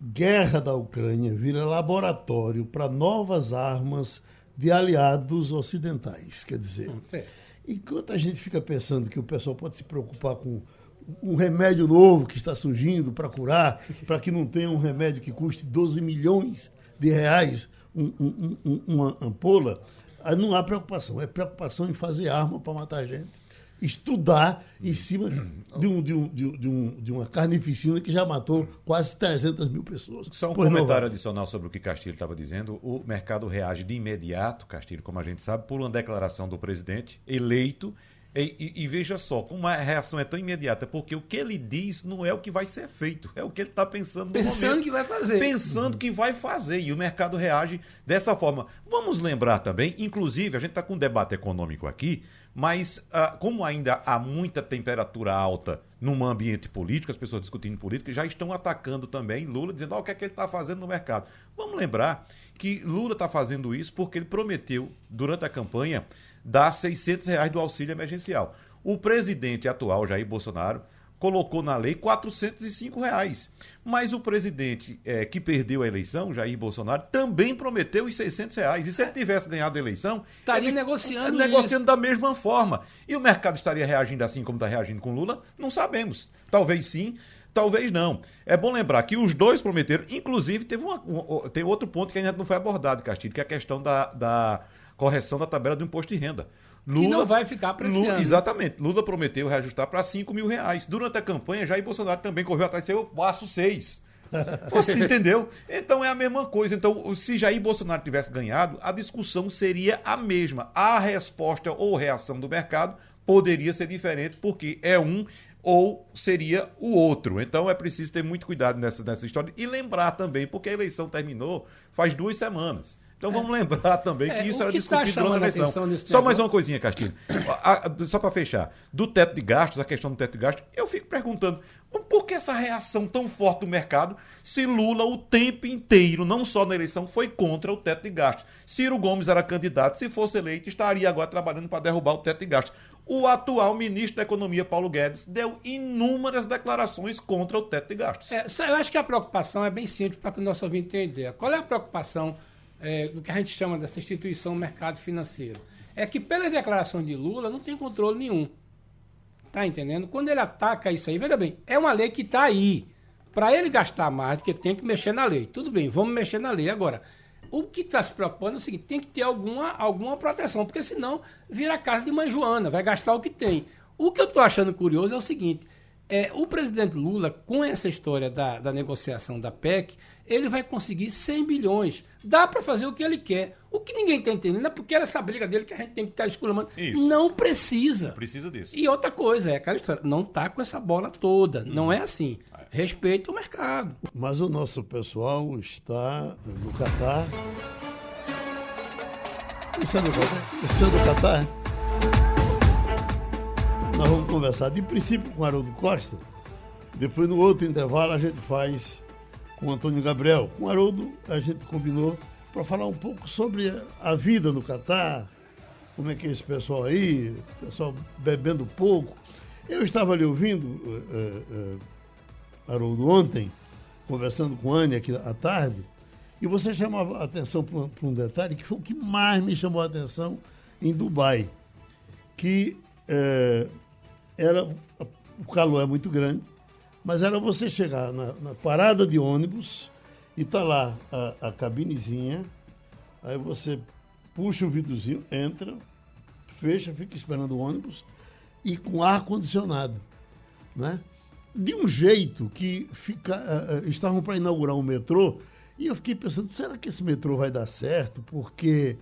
[SPEAKER 2] Guerra da Ucrânia vira laboratório para novas armas de aliados ocidentais. Quer dizer, é. enquanto a gente fica pensando que o pessoal pode se preocupar com um remédio novo que está surgindo para curar, para que não tenha um remédio que custe 12 milhões de reais um, um, um, uma ampola, não há preocupação. É preocupação em fazer arma para matar gente. Estudar em cima de, um, de, um, de, um, de uma carnificina que já matou quase 300 mil pessoas.
[SPEAKER 3] Só um pois comentário não, adicional sobre o que Castilho estava dizendo. O mercado reage de imediato, Castilho, como a gente sabe, por uma declaração do presidente eleito e, e, e, veja só, como a reação é tão imediata, porque o que ele diz não é o que vai ser feito, é o que ele está pensando no
[SPEAKER 4] Pensando
[SPEAKER 3] momento.
[SPEAKER 4] que vai fazer.
[SPEAKER 3] Pensando que vai fazer. E o mercado reage dessa forma. Vamos lembrar também, inclusive, a gente está com um debate econômico aqui, mas ah, como ainda há muita temperatura alta num ambiente político, as pessoas discutindo política, já estão atacando também Lula, dizendo oh, o que é que ele está fazendo no mercado. Vamos lembrar que Lula está fazendo isso porque ele prometeu, durante a campanha, dar 600 reais do auxílio emergencial. O presidente atual, Jair Bolsonaro, colocou na lei 405 reais. Mas o presidente é, que perdeu a eleição, Jair Bolsonaro, também prometeu os 600 reais. E se ele tivesse ganhado a eleição...
[SPEAKER 4] Estaria negociando
[SPEAKER 3] Negociando isso. da mesma forma. E o mercado estaria reagindo assim como está reagindo com Lula? Não sabemos. Talvez sim, talvez não. É bom lembrar que os dois prometeram, inclusive teve uma, um, tem outro ponto que ainda não foi abordado, Castilho, que é a questão da, da correção da tabela do imposto de renda.
[SPEAKER 4] Lula, que não vai ficar para esse ano.
[SPEAKER 3] Exatamente. Lula prometeu reajustar para 5 mil reais. Durante a campanha, Jair Bolsonaro também correu atrás e eu passo 6. Você entendeu? Então é a mesma coisa. Então, se Jair Bolsonaro tivesse ganhado, a discussão seria a mesma. A resposta ou reação do mercado poderia ser diferente, porque é um ou seria o outro. Então é preciso ter muito cuidado nessa, nessa história e lembrar também, porque a eleição terminou faz duas semanas. Então vamos lembrar também que é, isso era que discutido tá durante a eleição. Só negócio? mais uma coisinha, Castilho. só para fechar. Do teto de gastos, a questão do teto de gastos, eu fico perguntando por que essa reação tão forte do mercado se Lula o tempo inteiro, não só na eleição, foi contra o teto de gastos? Ciro Gomes era candidato, se fosse eleito, estaria agora trabalhando para derrubar o teto de gastos. O atual ministro da Economia, Paulo Guedes, deu inúmeras declarações contra o teto de gastos.
[SPEAKER 4] É, eu acho que a preocupação é bem simples para que o nosso ouvinte ideia. Qual é a preocupação é, do que a gente chama dessa instituição mercado financeiro. É que pelas declarações de Lula não tem controle nenhum. Tá entendendo? Quando ele ataca isso aí, veja bem, é uma lei que está aí. Para ele gastar mais, que tem que mexer na lei. Tudo bem, vamos mexer na lei. Agora, o que está se propondo é o seguinte: tem que ter alguma, alguma proteção, porque senão vira casa de mãe Joana, vai gastar o que tem. O que eu estou achando curioso é o seguinte: É, o presidente Lula, com essa história da, da negociação da PEC, ele vai conseguir 100 bilhões. Dá para fazer o que ele quer. O que ninguém está entendendo é porque era essa briga dele que a gente tem que estar tá. Não precisa. Não
[SPEAKER 9] precisa disso.
[SPEAKER 4] E outra coisa, é aquela história, não tá com essa bola toda. Hum. Não é assim. Respeita o mercado.
[SPEAKER 2] Mas o nosso pessoal está no Catar. Isso é do Catar? Isso é do Catar? Nós vamos conversar de princípio com o Haroldo Costa. Depois, no outro intervalo, a gente faz com o Antônio Gabriel. Com o Haroldo, a gente combinou para falar um pouco sobre a vida no Catar, como é que é esse pessoal aí, pessoal bebendo pouco. Eu estava ali ouvindo, uh, Haroldo, ontem, conversando com a Anne aqui à tarde, e você chamava a atenção para um detalhe que foi o que mais me chamou a atenção em Dubai, que era o calor é muito grande, mas era você chegar na, na parada de ônibus e tá lá a, a cabinezinha, aí você puxa o vidrozinho, entra, fecha, fica esperando o ônibus e com ar condicionado, né? De um jeito que fica, uh, estavam para inaugurar um metrô e eu fiquei pensando, será que esse metrô vai dar certo? Porque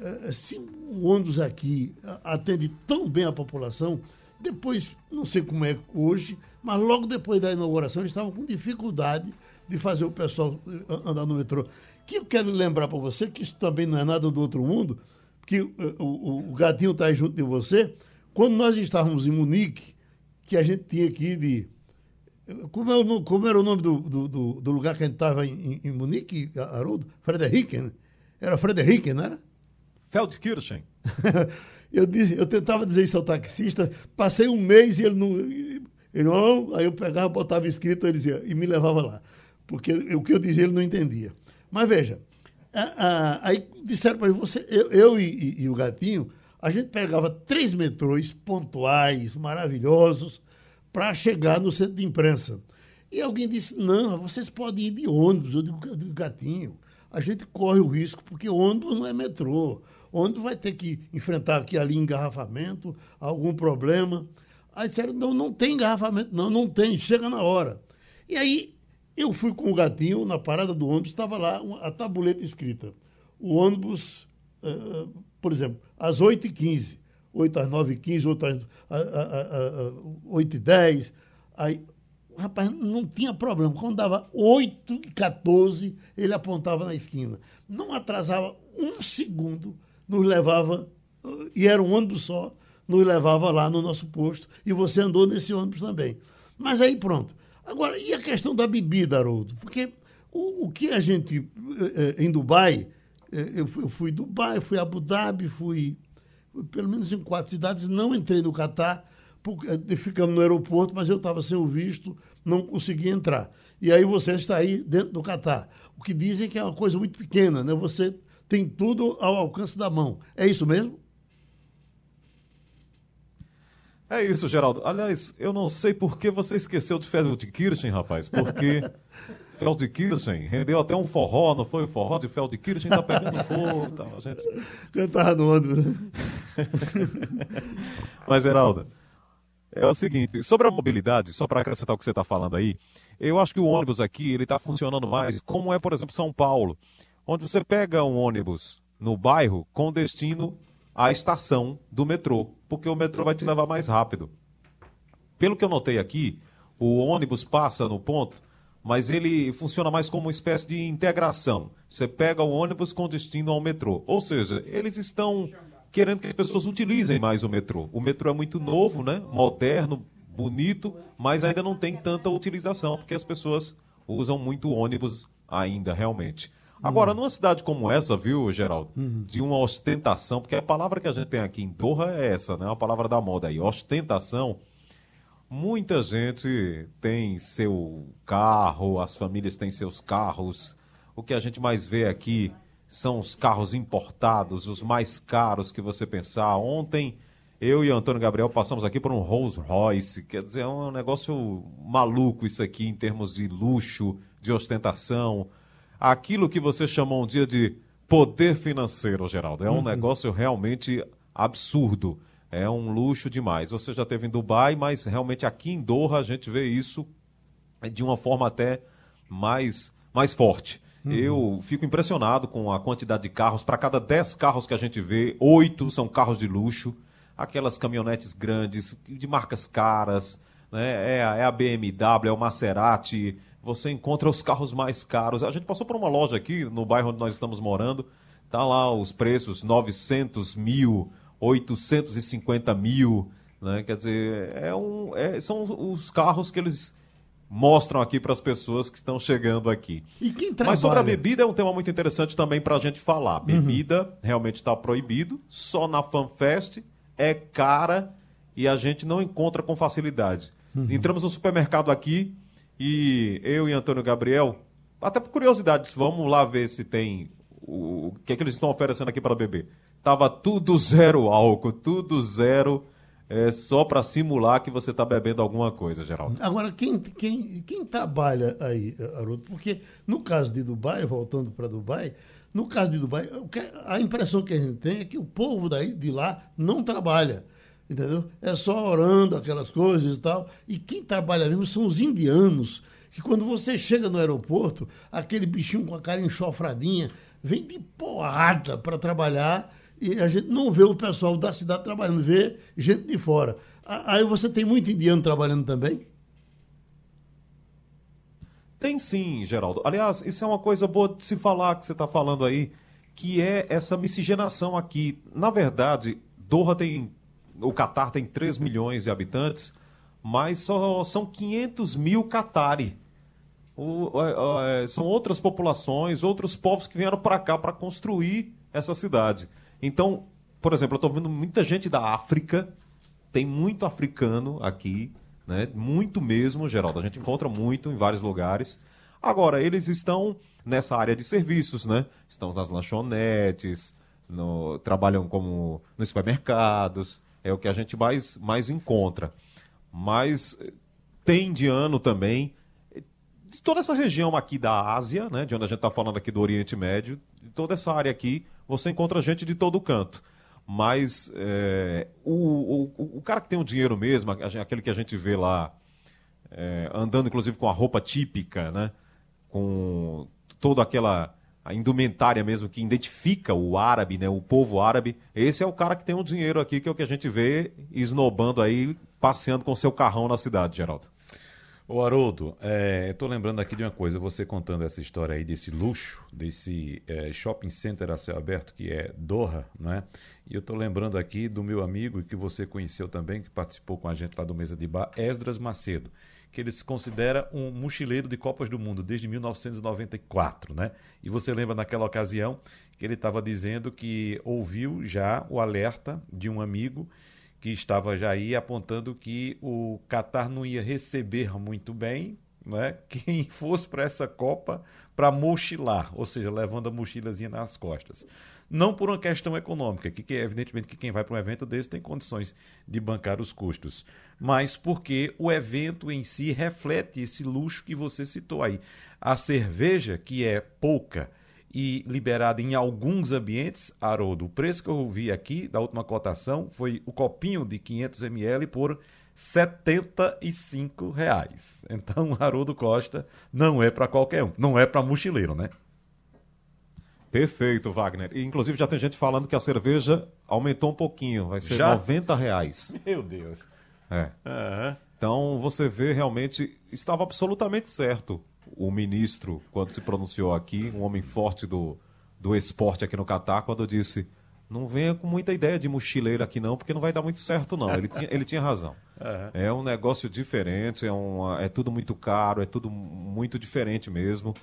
[SPEAKER 2] uh, se o ônibus aqui atende tão bem a população, depois, não sei como é hoje, mas logo depois da inauguração eles estavam com dificuldade de fazer o pessoal eh, andar no metrô. Que eu quero lembrar para você que isso também não é nada do outro mundo, que uh, o, o, gatinho está aí junto de você. Quando nós estávamos em Munique, que a gente tinha aqui de. Como, é o, como era o nome do, do, do, do lugar que a gente estava em, em, Munique, Haroldo? Frederiken? Era Frederiken, não era?
[SPEAKER 9] Feldkirchen.
[SPEAKER 2] Eu, disse, eu tentava dizer isso ao taxista, passei um mês e ele não. Ele não, aí eu pegava, botava escrito, ele dizia, e me levava lá. Porque o que eu dizia ele não entendia. Mas veja, a, a, aí disseram para mim, você, eu, eu e, e, e, o gatinho, a gente pegava três metrôs pontuais, maravilhosos, para chegar no centro de imprensa. E alguém disse, não, vocês podem ir de ônibus, de, de gatinho. A gente corre o risco, porque ônibus não é metrô onde vai ter que enfrentar aqui ali engarrafamento, algum problema. Aí disseram, não, não tem engarrafamento, não, não tem, chega na hora. E aí eu fui com o gatinho na parada do ônibus, estava lá a tabuleta escrita. O ônibus, uh, por exemplo, às 8h15, 8 às 9h15, 8 às, uh, uh, 8h10. Aí, rapaz, não tinha problema. Quando dava 8h14, ele apontava na esquina. Não atrasava um segundo nos levava, e era um ônibus só, nos levava lá no nosso posto, e você andou nesse ônibus também. Mas aí pronto. Agora, e a questão da bebida, Haroldo? Porque o, o que a gente, eh, eh, em Dubai, eh, eu fui, Dubai, fui Abu Dhabi, fui, fui pelo menos em quatro cidades, não entrei no Catar, porque, ficamos no aeroporto, mas eu estava sem o visto, não consegui entrar. E aí você está aí dentro do Catar. O que dizem que é uma coisa muito pequena, né? Você tem tudo ao alcance da mão. É isso mesmo?
[SPEAKER 9] É isso, Geraldo. Aliás, eu não sei por que você esqueceu de Feldkirchen, rapaz, porque Feldkirchen rendeu até um forró, não foi o forró de Feldkirchen, tá pegando fogo, tá, gente...
[SPEAKER 2] Cantava no ônibus. Né?
[SPEAKER 9] Mas, Geraldo, é o seguinte, sobre a mobilidade, só para acrescentar o que você está falando aí, eu acho que o ônibus aqui, ele está funcionando mais, como é, por exemplo, São Paulo onde você pega um ônibus no bairro com destino à estação do metrô, porque o metrô vai te levar mais rápido. Pelo que eu notei aqui, o ônibus passa no ponto, mas ele funciona mais como uma espécie de integração. Você pega o ônibus com destino ao metrô. Ou seja, eles estão querendo que as pessoas utilizem mais o metrô. O metrô é muito novo, né? moderno, bonito, mas ainda não tem tanta utilização, porque as pessoas usam muito ônibus ainda, realmente. Agora, uhum. numa cidade como essa, viu, Geraldo, uhum. de uma ostentação, porque a palavra que a gente tem aqui em Doha é essa, né? A palavra da moda aí, ostentação. Muita gente tem seu carro, as famílias têm seus carros. O que a gente mais vê aqui são os carros importados, os mais caros que você pensar. Ontem, eu e Antônio Gabriel passamos aqui por um Rolls Royce, quer dizer, é um negócio maluco isso aqui em termos de luxo, de ostentação aquilo que você chamou um dia de poder financeiro, Geraldo. É um uhum. negócio realmente absurdo. É um luxo demais. Você já teve em Dubai, mas realmente aqui em Doha a gente vê isso de uma forma até mais, mais forte. Uhum. Eu fico impressionado com a quantidade de carros. Para cada 10 carros que a gente vê, oito são carros de luxo. Aquelas caminhonetes grandes, de marcas caras. Né? É, a, é a BMW, é o Maserati. Você encontra os carros mais caros. A gente passou por uma loja aqui, no bairro onde nós estamos morando. Tá lá os preços, 900 mil, 850 mil. Né? Quer dizer, é um, é, são os carros que eles mostram aqui para as pessoas que estão chegando aqui.
[SPEAKER 2] E quem trabalha?
[SPEAKER 9] Mas sobre a bebida é um tema muito interessante também para a gente falar.
[SPEAKER 2] Uhum.
[SPEAKER 9] Bebida uhum. realmente está proibido, só na FanFest é cara e a gente não encontra com facilidade. Uhum. Entramos no supermercado aqui e eu e Antônio Gabriel, até por curiosidade, vamos lá ver se tem o, o que, é que eles estão oferecendo aqui para beber. Tava tudo zero álcool, tudo zero é só para simular que você está bebendo alguma coisa, Geraldo.
[SPEAKER 2] Agora, quem, quem, quem trabalha aí, Haroldo? Porque no caso de Dubai, voltando para Dubai, no caso de Dubai, a impressão que a gente tem é que o povo daí, de lá não trabalha. Entendeu? É só orando aquelas coisas e tal. E quem trabalha mesmo são os indianos, que quando você chega no aeroporto, aquele bichinho com a cara enxofradinha vem de porrada para trabalhar e a gente não vê o pessoal da cidade trabalhando, vê gente de fora. Aí você tem muito indiano trabalhando também?
[SPEAKER 9] Tem sim, Geraldo. Aliás, isso é uma coisa boa de se falar que você está falando aí, que é essa miscigenação aqui. Na verdade, Doha tem. O Catar tem 3 milhões de habitantes, mas só são 500 mil catari. O, é, são outras populações, outros povos que vieram para cá para construir essa cidade. Então, por exemplo, eu estou vendo muita gente da África, tem muito africano aqui, né? Muito mesmo, Geraldo. A gente encontra muito em vários lugares. Agora, eles estão nessa área de serviços, né? Estão nas lanchonetes, no, trabalham como nos supermercados, é o que a gente mais, mais encontra. Mas eh, tem indiano também, de toda essa região aqui da Ásia, né? De onde a gente está falando aqui do Oriente Médio, de toda essa área aqui, você encontra gente de todo canto. Mas é, o, o, o, cara que tem o dinheiro mesmo, aquele que a gente vê lá, é, andando inclusive com a roupa típica, né? com toda aquela a indumentária mesmo que identifica o árabe, né? o povo árabe, esse é o cara que tem o dinheiro aqui, que é o que a gente vê esnobando aí, passeando com seu carrão na cidade, Geraldo.
[SPEAKER 3] Ô Haroldo, é, estou lembrando aqui de uma coisa, você contando essa história aí desse luxo, desse é, shopping center a céu aberto que é Doha, né? E eu estou lembrando aqui do meu amigo que você conheceu também, que participou com a gente lá do Mesa de Bar, Esdras Macedo, que ele se considera um mochileiro de Copas do Mundo desde 1994, né? E você lembra naquela ocasião que ele estava dizendo que ouviu já o alerta de um amigo que estava já aí apontando que o Catar não ia receber muito bem né, quem fosse para essa Copa para mochilar, ou seja, levando a mochilazinha nas costas. Não por uma questão econômica, que, que evidentemente que quem vai para um evento desse tem condições de bancar os custos, mas porque o evento em si reflete esse luxo que você citou aí. A cerveja, que é pouca, e liberada em alguns ambientes, Haroldo, o preço que eu vi aqui da última cotação foi o copinho de 500 ml por 75 reais. Então, Haroldo Costa não é para qualquer um, não é para mochileiro, né?
[SPEAKER 9] Perfeito, Wagner. E, inclusive já tem gente falando que a cerveja aumentou um pouquinho, vai ser já? 90 reais.
[SPEAKER 3] Meu Deus.
[SPEAKER 9] É. Uhum. Então você vê realmente estava absolutamente certo o ministro, quando se pronunciou aqui, um homem forte do, do esporte aqui no Catar, quando disse: não venha com muita ideia de mochileiro aqui não, porque não vai dar muito certo não. Ele tinha, ele tinha razão. Uhum. É um negócio diferente, é, uma, é tudo muito caro, é tudo muito diferente mesmo.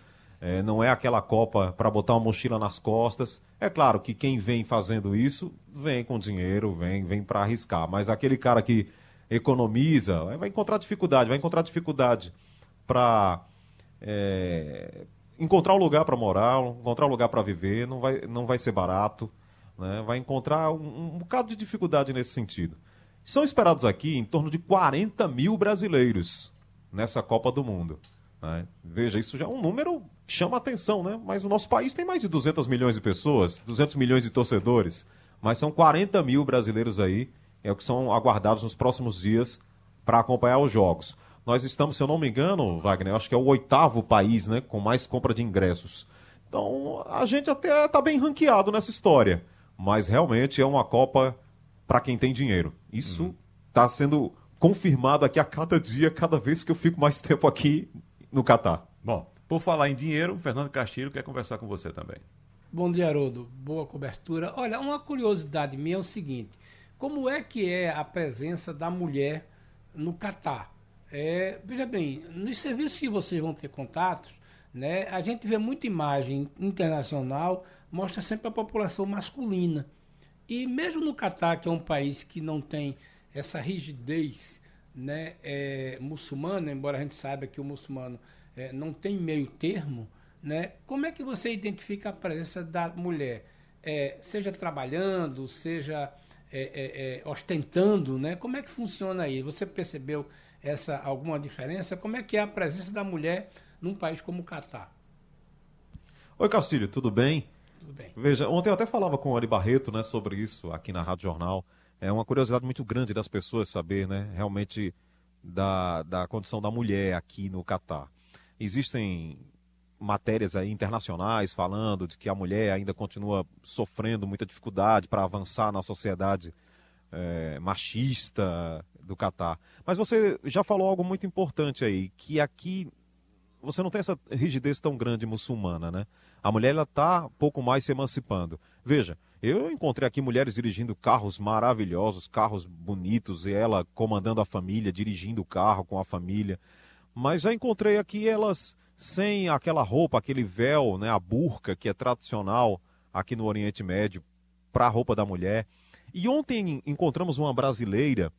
[SPEAKER 9] É, não é aquela Copa para botar uma mochila nas costas. É claro que quem vem fazendo isso vem com dinheiro, vem, vem para arriscar. Mas aquele cara que economiza vai encontrar dificuldade, vai encontrar dificuldade para é, encontrar um lugar para morar, encontrar um lugar para viver, não vai, não vai ser barato, né? vai encontrar um, um bocado de dificuldade nesse sentido. São esperados aqui em torno de 40 mil brasileiros nessa Copa do Mundo. Né? Veja, isso já é um número que chama atenção, né? Mas o nosso país tem mais de 200 milhões de pessoas, 200 milhões de torcedores, mas são 40 mil brasileiros aí é o que são aguardados nos próximos dias para acompanhar os jogos. Nós estamos, se eu não me engano, Wagner, acho que é o oitavo país né, com mais compra de ingressos. Então, a gente até está bem ranqueado nessa história. Mas realmente é uma Copa para quem tem dinheiro. Isso está uhum. sendo confirmado aqui a cada dia, cada vez que eu fico mais tempo aqui no Catar.
[SPEAKER 3] Bom, por falar em dinheiro, o Fernando Castilho quer conversar com você também.
[SPEAKER 4] Bom dia, Haroldo. Boa cobertura. Olha, uma curiosidade minha é o seguinte: como é que é a presença da mulher no Catar? É, veja bem, nos serviços que vocês vão ter contatos, né, a gente vê muita imagem internacional, mostra sempre a população masculina. E mesmo no Catar, que é um país que não tem essa rigidez né, é, muçulmana, embora a gente saiba que o muçulmano é, não tem meio termo, né, como é que você identifica a presença da mulher? É, seja trabalhando, seja é, é, é, ostentando, né? Como é que funciona aí? Você percebeu essa alguma diferença? Como é que é a presença da mulher num país como o Catar?
[SPEAKER 9] Oi, Castilho, tudo bem?
[SPEAKER 4] Tudo bem.
[SPEAKER 9] Veja, ontem eu até falava com o Ari Barreto né, sobre isso aqui na Rádio Jornal. É uma curiosidade muito grande das pessoas saber né, realmente da, da condição da mulher aqui no Catar. Existem matérias aí internacionais falando de que a mulher ainda continua sofrendo muita dificuldade para avançar na sociedade é, machista do Catar. Mas você já falou algo muito importante aí, que aqui você não tem essa rigidez tão grande muçulmana, né? A mulher ela está pouco mais se emancipando. Veja, eu encontrei aqui mulheres dirigindo carros maravilhosos, carros bonitos, e ela comandando a família, dirigindo o carro com a família. Mas já encontrei aqui elas sem aquela roupa, aquele véu, né, a burca que é tradicional aqui no Oriente Médio para a roupa da mulher. E ontem encontramos uma brasileira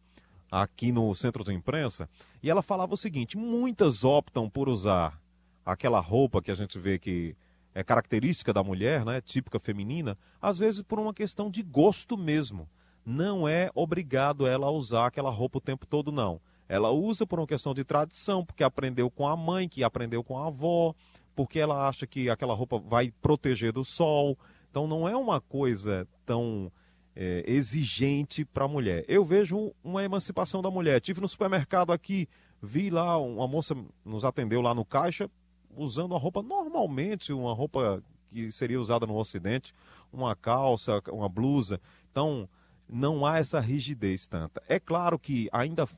[SPEAKER 9] aqui no centro de imprensa e ela falava o seguinte: muitas optam por usar aquela roupa que a gente vê que é característica da mulher, né, típica feminina, às vezes por uma questão de gosto mesmo. Não é obrigado ela a usar aquela roupa o tempo todo, não. Ela usa por uma questão de tradição, porque aprendeu com a mãe, que aprendeu com a avó, porque ela acha que aquela roupa vai proteger do sol. Então não é uma coisa tão é, exigente para a mulher. Eu vejo uma emancipação da mulher. Tive no supermercado aqui, vi lá, uma moça nos atendeu lá no caixa, usando uma roupa normalmente, uma roupa que seria usada no Ocidente, uma calça, uma blusa. Então, não há essa rigidez tanta. É claro que ainda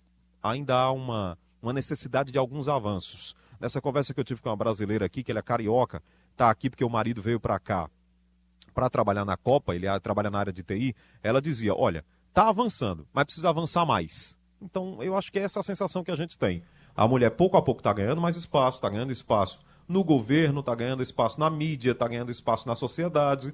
[SPEAKER 9] ainda há uma, uma necessidade de alguns avanços. Nessa conversa que eu tive com uma brasileira aqui, que ele é carioca, está aqui porque o marido veio para cá para trabalhar na Copa, ele trabalha na área de TI, ela dizia: olha, está avançando, mas precisa avançar mais. Então, eu acho que é essa a sensação que a gente tem. A mulher, pouco a pouco, está ganhando mais espaço, está ganhando espaço no governo, está ganhando espaço na mídia, está ganhando espaço na sociedade,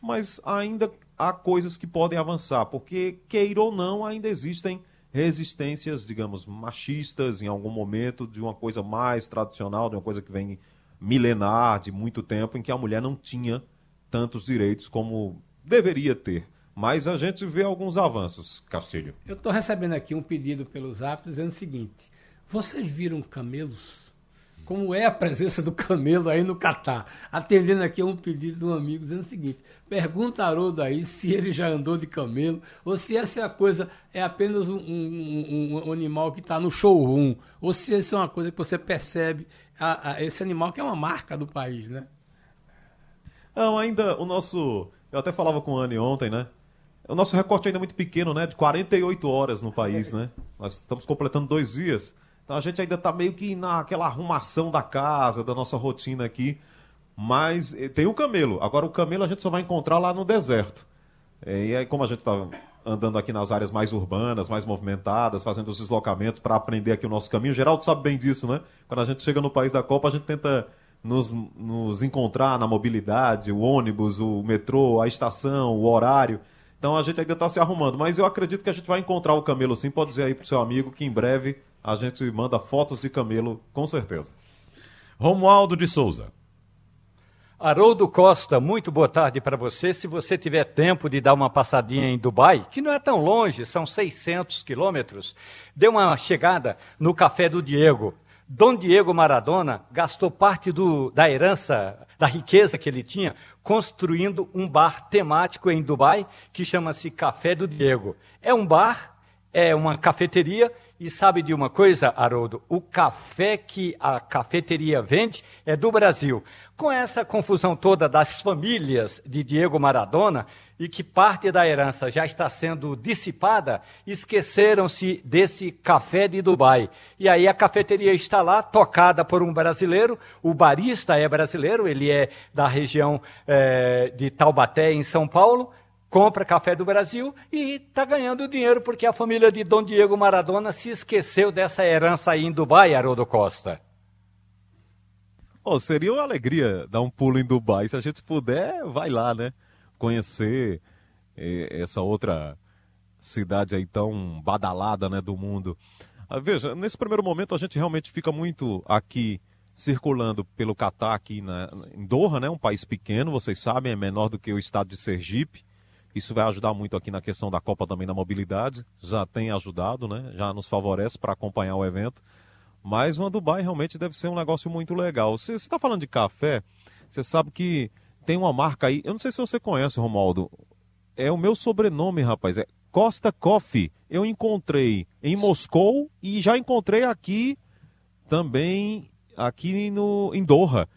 [SPEAKER 9] mas ainda há coisas que podem avançar, porque, queira ou não, ainda existem resistências, digamos, machistas em algum momento, de uma coisa mais tradicional, de uma coisa que vem milenar, de muito tempo, em que a mulher não tinha tantos direitos como deveria ter. Mas a gente vê alguns avanços, Castilho.
[SPEAKER 4] Eu estou recebendo aqui um pedido pelos apps dizendo o seguinte: vocês viram camelos? como é a presença do camelo aí no Catar. Atendendo aqui a um pedido de um amigo dizendo o seguinte: pergunta a Haroldo aí se ele já andou de camelo ou se essa é a coisa, é apenas um, um, um animal que está no showroom, ou se essa é uma coisa que você percebe, a, a, esse animal que é uma marca do país, né?
[SPEAKER 9] Não, ainda o nosso. Eu até falava com o Anne ontem, né? O nosso recorte ainda é muito pequeno, né? De 48 horas no país, né? Nós estamos completando dois dias. Então a gente ainda está meio que naquela arrumação da casa, da nossa rotina aqui. Mas eh, tem o camelo. Agora o camelo a gente só vai encontrar lá no deserto. Eh, e aí, como a gente está andando aqui nas áreas mais urbanas, mais movimentadas, fazendo os deslocamentos para aprender aqui o nosso caminho, Geraldo sabe bem disso, né? Quando a gente chega no país da Copa, a gente tenta nos, nos encontrar na mobilidade, o ônibus, o metrô, a estação, o horário. Então a gente ainda está se arrumando. Mas eu acredito que a gente vai encontrar o camelo sim. Pode dizer aí para o seu amigo que em breve a gente manda fotos de camelo, com certeza.
[SPEAKER 3] Romualdo de Souza.
[SPEAKER 5] Haroldo Costa, muito boa tarde para você. Se você tiver tempo de dar uma passadinha em Dubai, que não é tão longe, são 600 quilômetros, dê uma chegada no Café do Diego. Dom Diego Maradona gastou parte do, da herança, da riqueza que ele tinha, construindo um bar temático em Dubai que chama-se Café do Diego. É um bar, é uma cafeteria e sabe de uma coisa, Haroldo? O café que a cafeteria vende é do Brasil. Com essa confusão toda das famílias de Diego Maradona, e que parte da herança já está sendo dissipada, esqueceram-se desse café de Dubai. E aí a cafeteria está lá, tocada por um brasileiro, o barista é brasileiro, ele é da região é, de Taubaté, em São Paulo, compra café do Brasil e está ganhando dinheiro porque a família de Dom Diego Maradona se esqueceu dessa herança aí em Dubai, Haroldo Costa.
[SPEAKER 9] Oh, seria uma alegria dar um pulo em Dubai. Se a gente puder, vai lá, né? conhecer eh, essa outra cidade aí tão badalada né, do mundo. Ah, veja, nesse primeiro momento a gente realmente fica muito aqui circulando pelo Catar aqui na, em Doha, né, um país pequeno, vocês sabem, é menor do que o estado de Sergipe. Isso vai ajudar muito aqui na questão da Copa também da mobilidade. Já tem ajudado, né? Já nos favorece para acompanhar o evento. Mas uma Dubai realmente deve ser um negócio muito legal. Você está falando de café, você sabe que tem uma marca aí, eu não sei se você conhece, Romaldo. É o meu sobrenome, rapaz. É Costa Coffee. Eu encontrei em Moscou e já encontrei aqui também aqui no em Doha.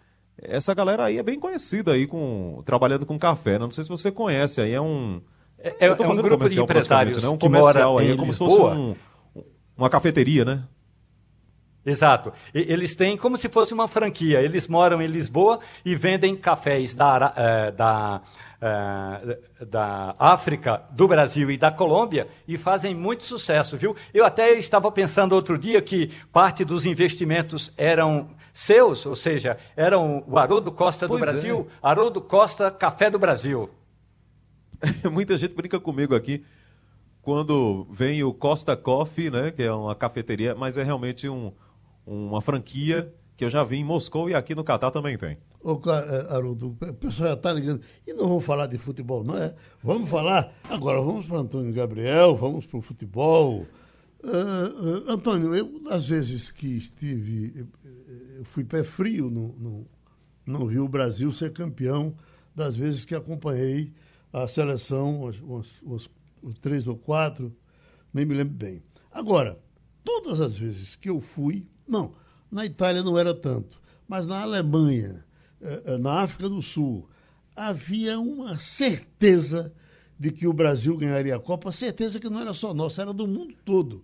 [SPEAKER 9] Essa galera aí é bem conhecida aí com trabalhando com café. Né? Não sei se você conhece aí é um
[SPEAKER 5] é, é, é um grupo de empresários
[SPEAKER 9] né? um comercial aí, é como se fosse um, uma cafeteria, né?
[SPEAKER 5] Exato. Eles têm como se fosse uma franquia. Eles moram em Lisboa e vendem cafés da, uh, da, uh, da África, do Brasil e da Colômbia e fazem muito sucesso, viu? Eu até estava pensando outro dia que parte dos investimentos eram seus, ou seja, eram o Haroldo Costa do pois Brasil, é. Haroldo Costa Café do Brasil.
[SPEAKER 9] Muita gente brinca comigo aqui quando vem o Costa Coffee, né, que é uma cafeteria, mas é realmente um uma franquia que eu já vi em Moscou e aqui no Catar também tem.
[SPEAKER 2] Ô, é, Haroldo, o pessoal já está ligando. E não vamos falar de futebol, não é? Vamos falar. Agora, vamos para Antônio Gabriel, vamos para o futebol. Uh, uh, Antônio, eu, às vezes que estive, eu fui pé frio no, no, não vi o Brasil ser campeão, das vezes que acompanhei a seleção, umas, três ou quatro, nem me lembro bem. Agora, todas as vezes que eu fui, não, na Itália não era tanto, mas na Alemanha, eh, eh, na África do Sul, havia uma certeza de que o Brasil ganharia a Copa, certeza que não era só nossa, era do mundo todo.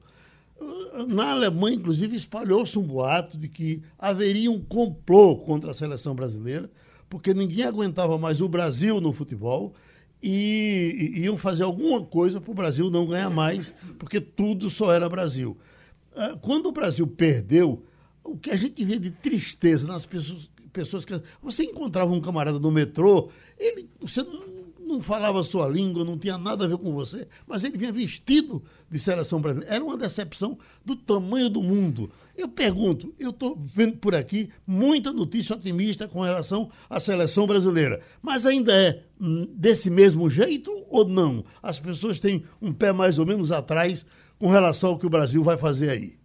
[SPEAKER 2] Na Alemanha, inclusive, espalhou-se um boato de que haveria um complô contra a seleção brasileira, porque ninguém aguentava mais o Brasil no futebol e, e iam fazer alguma coisa para o Brasil não ganhar mais, porque tudo só era Brasil. Ah, quando o Brasil perdeu, o que a gente vê de tristeza nas pessoas, pessoas que. Você encontrava um camarada no metrô, ele, você não, não falava a sua língua, não tinha nada a ver com você, mas ele vinha vestido de seleção brasileira. Era uma decepção do tamanho do mundo. Eu pergunto, eu estou vendo por aqui muita notícia otimista com relação à seleção brasileira, mas ainda é hum, desse mesmo jeito ou não? As pessoas têm um pé mais ou menos atrás com relação ao que o Brasil vai fazer aí.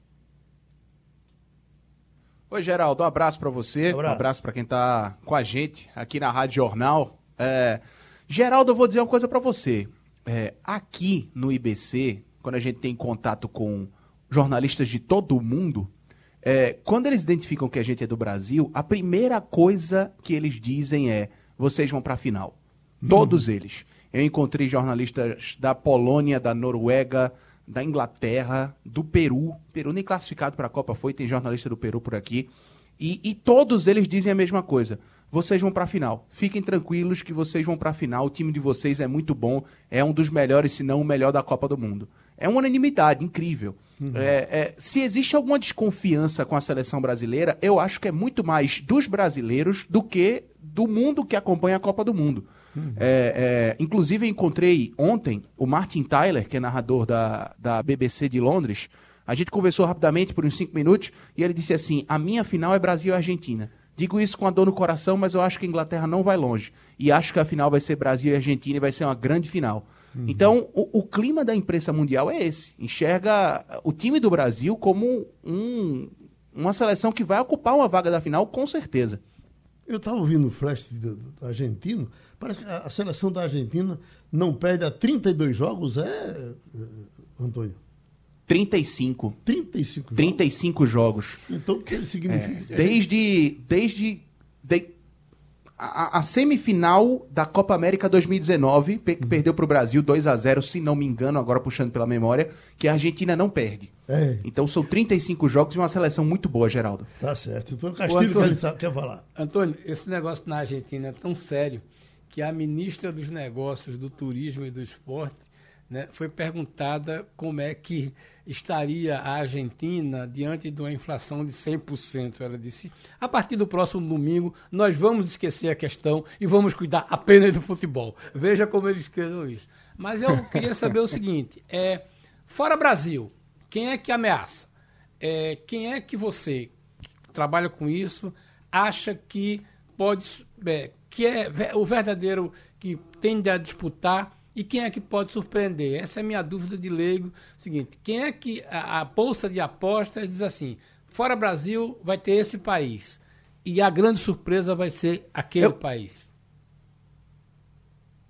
[SPEAKER 10] Oi, Geraldo, um abraço para você, um abraço, abraço para quem está com a gente aqui na Rádio Jornal. É, Geraldo, eu vou dizer uma coisa para você. É, aqui no IBC, quando a gente tem contato com jornalistas de todo o mundo, é, quando eles identificam que a gente é do Brasil, a primeira coisa que eles dizem é: vocês vão para a final. Todos uhum. eles. Eu encontrei jornalistas da Polônia, da Noruega, da Inglaterra, do Peru. Peru nem classificado para a Copa foi, tem jornalista do Peru por aqui. E, e todos eles dizem a mesma coisa. Vocês vão para a final. Fiquem tranquilos que vocês vão para a final. O time de vocês é muito bom. É um dos melhores, se não o melhor da Copa do Mundo. É uma unanimidade, incrível. Uhum. É, é, se existe alguma desconfiança com a seleção brasileira, eu acho que é muito mais dos brasileiros do que do mundo que acompanha a Copa do Mundo. Uhum. É, é, inclusive, encontrei ontem o Martin Tyler, que é narrador da, da BBC de Londres. A gente conversou rapidamente por uns cinco minutos e ele disse assim: A minha final é Brasil e Argentina. Digo isso com a dor no coração, mas eu acho que a Inglaterra não vai longe. E acho que a final vai ser Brasil e Argentina e vai ser uma grande final. Uhum. Então, o, o, clima da imprensa mundial é esse. Enxerga o time do Brasil como um, uma seleção que vai ocupar uma vaga da final com certeza.
[SPEAKER 2] Eu estava ouvindo o flash do, do argentino, parece que a, a, seleção da Argentina não perde a 32 jogos, é, é Antônio?
[SPEAKER 10] 35.
[SPEAKER 2] 35
[SPEAKER 10] jogos? 35 jogos.
[SPEAKER 2] Então, o que significa?
[SPEAKER 10] É, desde, desde de, a, a, semifinal da Copa América 2019, que uhum. perdeu para o Brasil 2 a 0 se não me engano, agora puxando pela memória, que a Argentina não perde. É. Então são 35 jogos e uma seleção muito boa, Geraldo.
[SPEAKER 2] Tá certo. Então o Castilho Antônio, quer, quer falar.
[SPEAKER 4] Antônio, esse negócio na Argentina é tão sério que a ministra dos Negócios, do Turismo e do Esporte né, foi perguntada como é que estaria a Argentina diante de uma inflação de 100%. Ela disse: a partir do próximo domingo, nós vamos esquecer a questão e vamos cuidar apenas do futebol. Veja como eles esquecem isso. Mas eu queria saber o seguinte: é, fora Brasil, quem é que ameaça? É, quem é que você que trabalha com isso acha que pode. É, que é o verdadeiro que tende a disputar e quem é que pode surpreender? Essa é a minha dúvida de leigo. Seguinte, quem é que a, a bolsa de apostas diz assim: fora Brasil vai ter esse país e a grande surpresa vai ser aquele eu, país?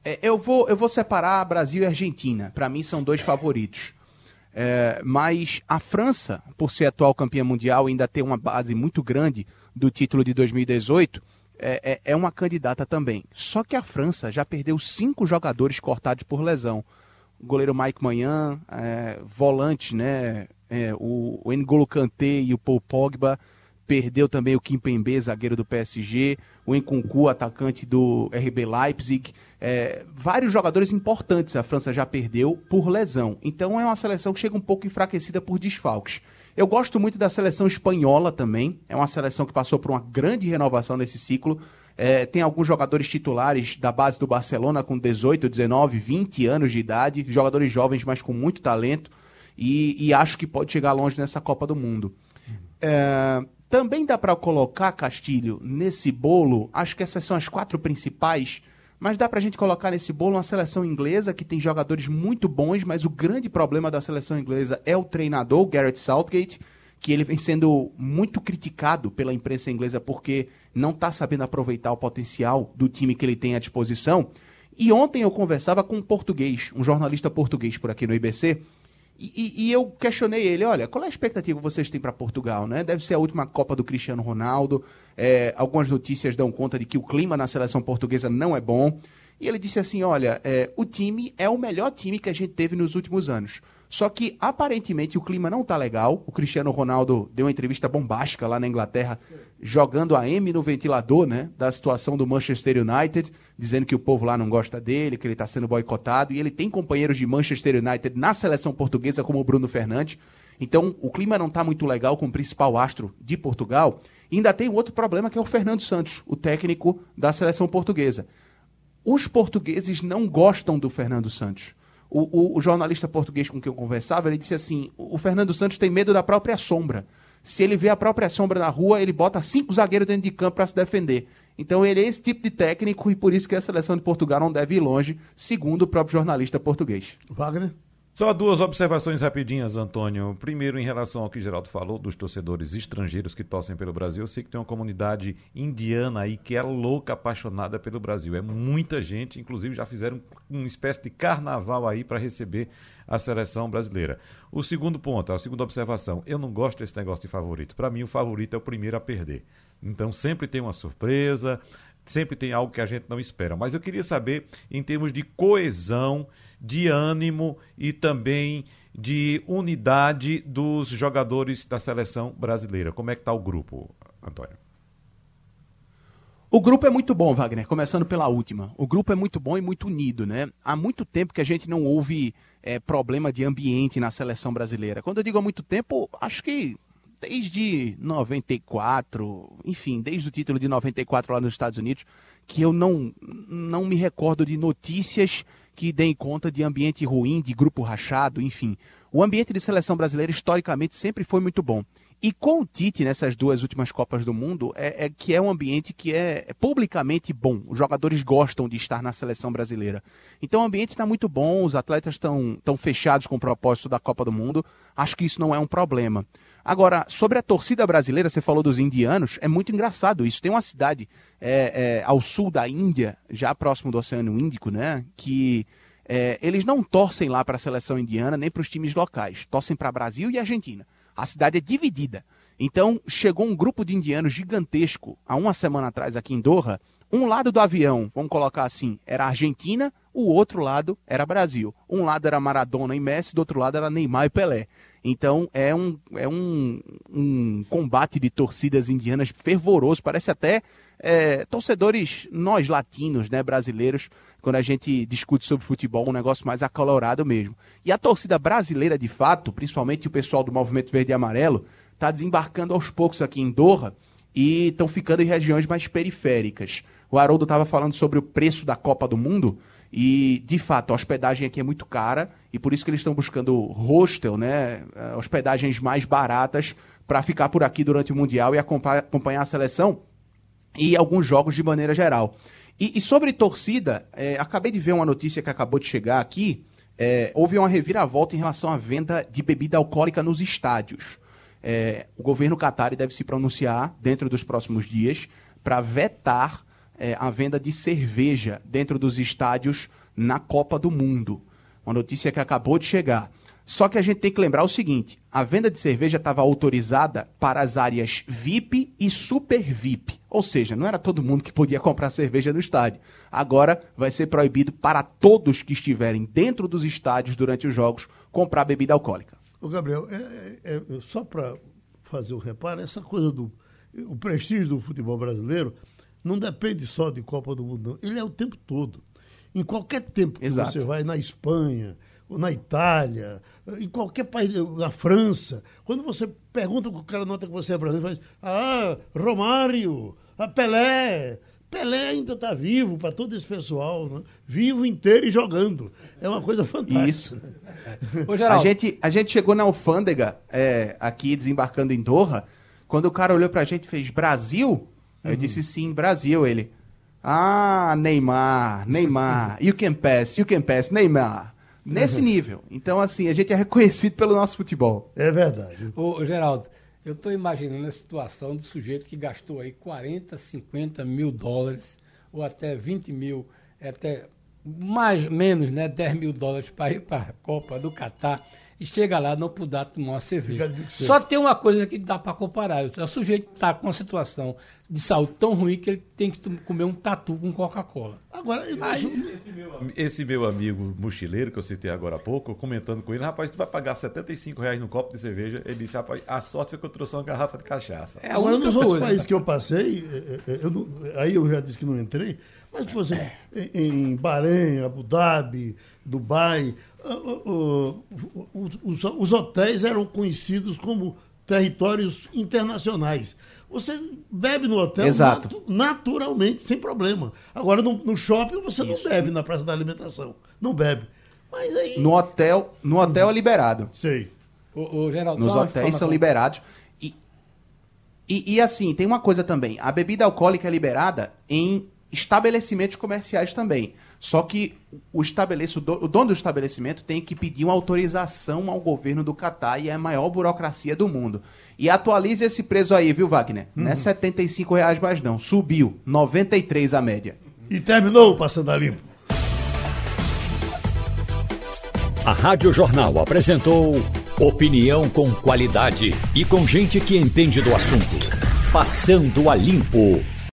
[SPEAKER 10] É, eu vou eu vou separar Brasil e Argentina. Para mim são dois favoritos. É, mas a França, por ser atual campeã mundial, ainda tem uma base muito grande do título de 2018 é, é, é, uma candidata também. Só que a França já perdeu cinco jogadores cortados por lesão. O goleiro Mike Manhã, é, volante, né? É, o, o N'Golo Kanté e o Paul Pogba. Perdeu também o Kim Pembe, zagueiro do PSG. O Nkunku, atacante do RB Leipzig. É, vários jogadores importantes a França já perdeu por lesão. Então é uma seleção que chega um pouco enfraquecida por desfalques. Eu gosto muito da seleção espanhola também. É uma seleção que passou por uma grande renovação nesse ciclo. É, tem alguns jogadores titulares da base do Barcelona com 18, 19, 20 anos de idade, jogadores jovens, mas com muito talento. E, e acho que pode chegar longe nessa Copa do Mundo. É, também dá para colocar, Castilho, nesse bolo, acho que essas são as quatro principais mas dá pra gente colocar nesse bolo uma seleção inglesa que tem jogadores muito bons, mas o grande problema da seleção inglesa é o treinador, Garrett Southgate, que ele vem sendo muito criticado pela imprensa inglesa porque não está sabendo aproveitar o potencial do time que ele tem à disposição. E ontem eu conversava com um português, um jornalista português por aqui no IBC, e, e, eu questionei ele, olha, qual é a expectativa que vocês têm para Portugal, né? Deve ser a última Copa do Cristiano Ronaldo. É, algumas notícias dão conta de que o clima na seleção portuguesa não é bom. E ele disse assim, olha, é, o time é o melhor time que a gente teve nos últimos anos. Só que aparentemente o clima não tá legal. O Cristiano Ronaldo deu uma entrevista bombástica lá na Inglaterra, jogando a M no ventilador, né, da situação do Manchester United, dizendo que o povo lá não gosta dele, que ele está sendo boicotado, e ele tem companheiros de Manchester United na seleção portuguesa como o Bruno Fernandes. Então, o clima não está muito legal com o principal astro de Portugal. E ainda tem outro problema que é o Fernando Santos, o técnico da seleção portuguesa. Os portugueses não gostam do Fernando Santos. O, o, o, jornalista português com quem eu conversava, ele disse assim: o Fernando Santos tem medo da própria sombra. Se ele vê a própria sombra na rua, ele bota cinco zagueiros dentro de campo para se defender. Então ele é esse tipo de técnico e por isso que a seleção de Portugal não deve ir longe, segundo o próprio jornalista português.
[SPEAKER 2] Wagner?
[SPEAKER 3] Só duas observações rapidinhas, Antônio. Primeiro, em relação ao que Geraldo falou dos torcedores estrangeiros que torcem pelo Brasil, eu sei que tem uma comunidade indiana aí que é louca, apaixonada pelo Brasil. É muita gente, inclusive já fizeram uma espécie de carnaval aí para receber a seleção brasileira. O segundo ponto, a segunda observação, eu não gosto desse negócio de favorito. Para mim, o favorito é o primeiro a perder. Então sempre tem uma surpresa, sempre tem algo que a gente não espera. Mas eu queria saber, em termos de coesão de ânimo e também de unidade dos jogadores da seleção brasileira. Como é que está o grupo, Antônio?
[SPEAKER 10] O grupo é muito bom, Wagner, começando pela última. O grupo é muito bom e muito unido, né? Há muito tempo que a gente não ouve é, problema de ambiente na seleção brasileira. Quando eu digo há muito tempo, acho que desde 94, enfim, desde o título de 94 lá nos Estados Unidos, que eu não, não me recordo de notícias que deem conta de ambiente ruim, de grupo rachado, enfim. O ambiente de seleção brasileira historicamente sempre foi muito bom. E com o Tite nessas duas últimas Copas do Mundo, é, é que é um ambiente que é, é publicamente bom. Os jogadores gostam de estar na seleção brasileira. Então o ambiente está muito bom, os atletas estão fechados com o propósito da Copa do Mundo. Acho que isso não é um problema. Agora, sobre a torcida brasileira, você falou dos indianos, é muito engraçado isso. Tem uma cidade é, é, ao sul da Índia, já próximo do Oceano Índico, né? Que é, eles não torcem lá para a seleção indiana nem para os times locais, torcem para Brasil e Argentina. A cidade é dividida. Então, chegou um grupo de indianos gigantesco há uma semana atrás aqui em Doha. Um lado do avião, vamos colocar assim, era Argentina, o outro lado era Brasil. Um lado era Maradona e Messi, do outro lado era Neymar e Pelé. Então é um, é um, um combate de torcidas indianas fervoroso, parece até é, torcedores, nós latinos, né, brasileiros, quando a gente discute sobre futebol, um negócio mais acalorado mesmo. E a torcida brasileira, de fato, principalmente o pessoal do Movimento Verde e Amarelo, está desembarcando aos poucos aqui em Doha e estão ficando em regiões mais periféricas. O Haroldo estava falando sobre o preço da Copa do Mundo e, de fato, a hospedagem aqui é muito cara e por isso que eles estão buscando hostel, né, eh, hospedagens mais baratas para ficar por aqui durante o Mundial e acompanhar a seleção e alguns jogos de maneira geral. E, e sobre torcida, é, acabei de ver uma notícia que acabou de chegar aqui. É, houve uma reviravolta em relação à venda de bebida alcoólica nos estádios. É, o governo Qatar deve se pronunciar dentro dos próximos dias para vetar é, a venda de cerveja dentro dos estádios na Copa do Mundo. Uma notícia que acabou de chegar. Só que a gente tem que lembrar o seguinte: a venda de cerveja estava autorizada para as áreas VIP e Super VIP. Ou seja, não era todo mundo que podia comprar cerveja no estádio. Agora vai ser proibido para todos que estiverem dentro dos estádios durante os jogos comprar bebida alcoólica.
[SPEAKER 2] Ô Gabriel, é, é, é só para fazer o reparo, essa coisa do o prestígio do futebol brasileiro não depende só de Copa do Mundo, não. ele é o tempo todo. Em qualquer tempo que Exato. você vai na Espanha, na Itália, em qualquer país, na França, quando você pergunta o cara nota que você é brasileiro, faz, ah, Romário, a ah, Pelé, Pelé ainda está vivo para todo esse pessoal, né? vivo inteiro e jogando. É uma coisa fantástica. Isso.
[SPEAKER 10] Ô, a, gente, a gente chegou na alfândega, é, aqui desembarcando em Doha, quando o cara olhou para a gente e fez Brasil, uhum. eu disse sim, Brasil. Ele, ah, Neymar, Neymar, you can pass, you can pass, Neymar. Nesse uhum. nível. Então, assim, a gente é reconhecido pelo nosso futebol.
[SPEAKER 2] É verdade.
[SPEAKER 4] Ô, Geraldo, eu estou imaginando a situação do sujeito que gastou aí 40, 50 mil dólares, ou até 20 mil, até mais menos, né, 10 mil dólares para ir para a Copa do Catar e chega lá não puder tomar uma cerveja. Só tem uma coisa que dá para comparar. O sujeito está com uma situação de saúde tão ruim que ele tem que comer um tatu com Coca-Cola.
[SPEAKER 3] Agora, Aí, esse, meu, esse, meu, amigo mochileiro que eu citei agora há pouco, comentando com ele, rapaz, tu vai pagar 75 reais no copo de cerveja. Ele disse, rapaz, a sorte foi que eu trouxe uma garrafa de cachaça.
[SPEAKER 2] É, agora, nos outros países que eu passei, é, é, eu não, aí eu já disse que não entrei, mas, por exemplo, em Bahrein, Abu Dhabi, Dubai, os, os hotéis eram conhecidos como territórios internacionais. Você bebe no hotel
[SPEAKER 10] Exato.
[SPEAKER 2] naturalmente, sem problema. Agora, no, no shopping, você Isso. não bebe na praça da alimentação. Não bebe. Mas aí...
[SPEAKER 10] No hotel, no hotel é liberado.
[SPEAKER 2] Sei.
[SPEAKER 4] O, o Geraldo,
[SPEAKER 10] Nos hotéis são liberados. E, e, e, assim, tem uma coisa também. A bebida alcoólica é liberada em estabelecimentos comerciais também. Só que o, estabelece, o dono do estabelecimento tem que pedir uma autorização ao governo do Catar e é a maior burocracia do mundo. E atualize esse preço aí, viu, Wagner? Uhum. Não é 75 reais mais não. Subiu. 93 a média.
[SPEAKER 2] E terminou Passando a Limpo.
[SPEAKER 1] A Rádio Jornal apresentou opinião com qualidade e com gente que entende do assunto. Passando a Limpo.